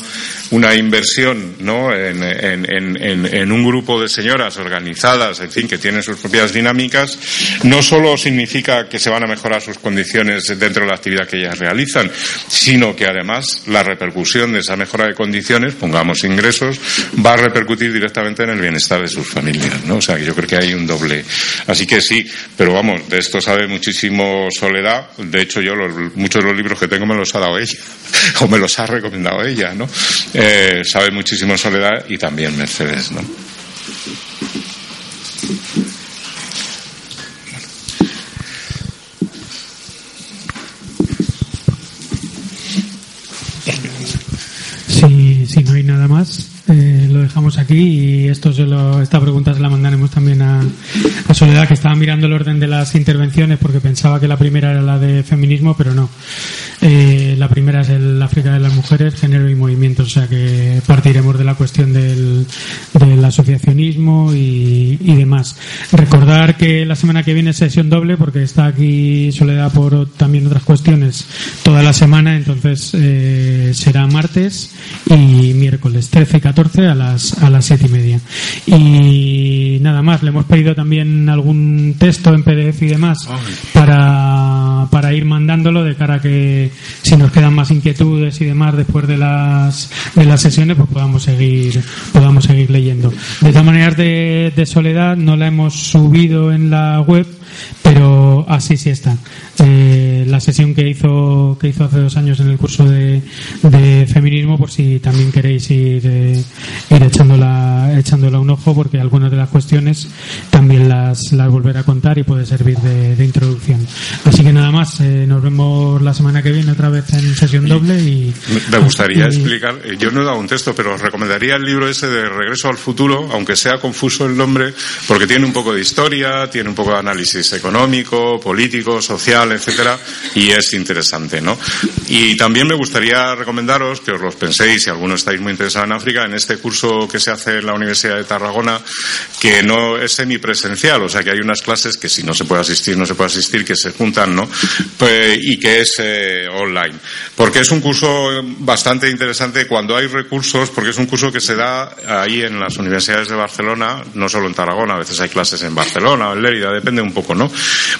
una inversión, ¿no? En, en, en un grupo de señoras organizadas, en fin, que tienen sus propias dinámicas, no solo significa que se van a mejorar sus condiciones dentro de la actividad que ellas realizan, sino que además la repercusión de esa mejora de condiciones, pongamos ingresos, va a repercutir directamente en el bienestar de sus familias, ¿no? O sea, yo creo que hay un doble. Así que sí, pero vamos, de esto sabe muchísimo Soledad. De hecho, yo muchos de los libros que tengo me los ha dado ella, o me los ha recomendado ella, ¿no? Eh, sabe muchísimo Soledad y también Mercedes, ¿no? Si no hay nada más, eh, lo dejamos aquí y esto se lo, esta pregunta se la mandaremos también a, a, Soledad, que estaba mirando el orden de las intervenciones porque pensaba que la primera era la de feminismo, pero no. Eh, la primera es el África de las mujeres, género y movimiento, o sea que partiremos de la cuestión del, del asociacionismo y, y, demás. Recordar que la semana que viene es sesión doble porque está aquí Soledad por también otras cuestiones toda la semana, entonces eh, será martes y miércoles 13 y 14 a las, a las 7 y media. Y nada más, le hemos pedido también algún texto en PDF y demás para, para ir mandándolo de cara a que si nos quedan más inquietudes y demás después de las, de las sesiones, pues podamos seguir, podamos seguir leyendo. De todas maneras, de, Soledad no la hemos subido en la web, pero así sí está. Eh, la sesión que hizo que hizo hace dos años en el curso de, de feminismo, por si también queréis ir, eh, ir echándola, echándola un ojo, porque algunas de las cuestiones también las, las volveré a contar y puede servir de, de introducción. Así que nada más, eh, nos vemos la semana que viene otra vez en sesión doble y me gustaría y... explicar, yo no he dado un texto, pero os recomendaría el libro ese de Regreso al futuro, aunque sea confuso el nombre, porque tiene un poco de historia, tiene un poco de análisis económico, político, social, etcétera, y es interesante, ¿no? Y también me gustaría recomendaros que os los penséis, si alguno estáis muy interesado en África, en este curso que se hace en la Universidad de Tarragona, que no es semipresencial, o sea que hay unas clases que si no se puede asistir, no se puede asistir, que se juntan, ¿no? Pues, y que es eh, online. Porque es un curso bastante interesante cuando hay recursos, porque es un curso que se da ahí en las universidades de Barcelona, no solo en Tarragona, a veces hay clases en Barcelona en Lérida, depende un poco, ¿no?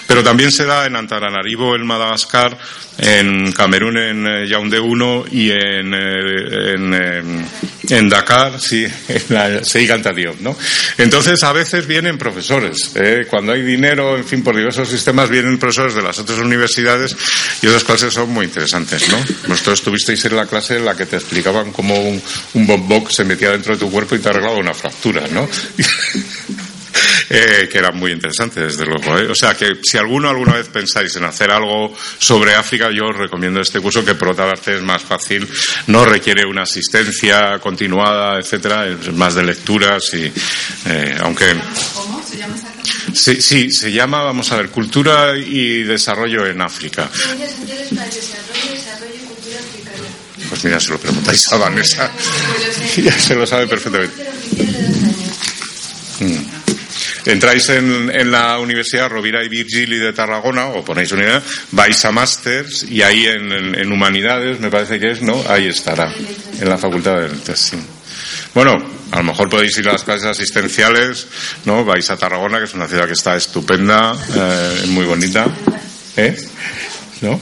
Pero también se da en Antananarivo, en Madagascar, en Camerún, en eh, Yaoundé 1 y en, eh, en, en, en, Dakar, sí, en la Seiganta Diop, ¿no? Entonces, a veces vienen profesores. ¿eh? Cuando hay dinero, en fin, por diversos sistemas, vienen profesores de las otras universidades y esas clases son muy interesantes, ¿no? Vosotros estuvisteis en la clase en la que te explicaban cómo un, un se metía dentro de tu cuerpo y te arreglaba una fractura, ¿no? eh, que era muy interesante, desde luego. ¿eh? O sea, que si alguno alguna vez pensáis en hacer algo sobre África, yo os recomiendo este curso que por otra parte es más fácil, no requiere una asistencia continuada, etcétera, es más de lecturas y, eh, aunque. ¿Cómo se llama esa Sí, sí, se llama, vamos a ver, Cultura y Desarrollo en África. Pues mira, se lo preguntáis a Vanessa. ya se lo sabe perfectamente. Mm. Entráis en, en, la Universidad Rovira y Virgili de Tarragona, o ponéis unidad, vais a másters y ahí en, Humanidades, me parece que es, ¿no? Ahí estará, en la Facultad de Letras. Bueno, a lo mejor podéis ir a las clases asistenciales, ¿no? Vais a Tarragona, que es una ciudad que está estupenda, eh, muy bonita. ¿Eh? ¿no?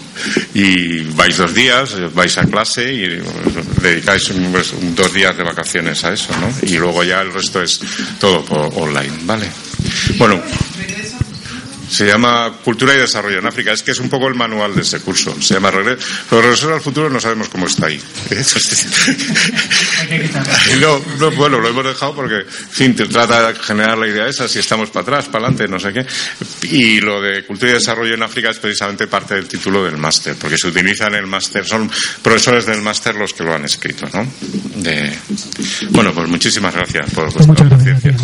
Y vais dos días, vais a clase y dedicáis pues, dos días de vacaciones a eso, ¿no? Y luego ya el resto es todo por online, ¿vale? Bueno. Se llama Cultura y Desarrollo en África. Es que es un poco el manual de ese curso. Se llama Regreso. Pero Regreso al Futuro no sabemos cómo está ahí. no, no, bueno, lo hemos dejado porque, en fin, te trata de generar la idea esa, si estamos para atrás, para adelante, no sé qué. Y lo de Cultura y Desarrollo en África es precisamente parte del título del máster, porque se utiliza en el máster, son profesores del máster los que lo han escrito, ¿no? De... Bueno, pues muchísimas gracias por vuestra paciencia.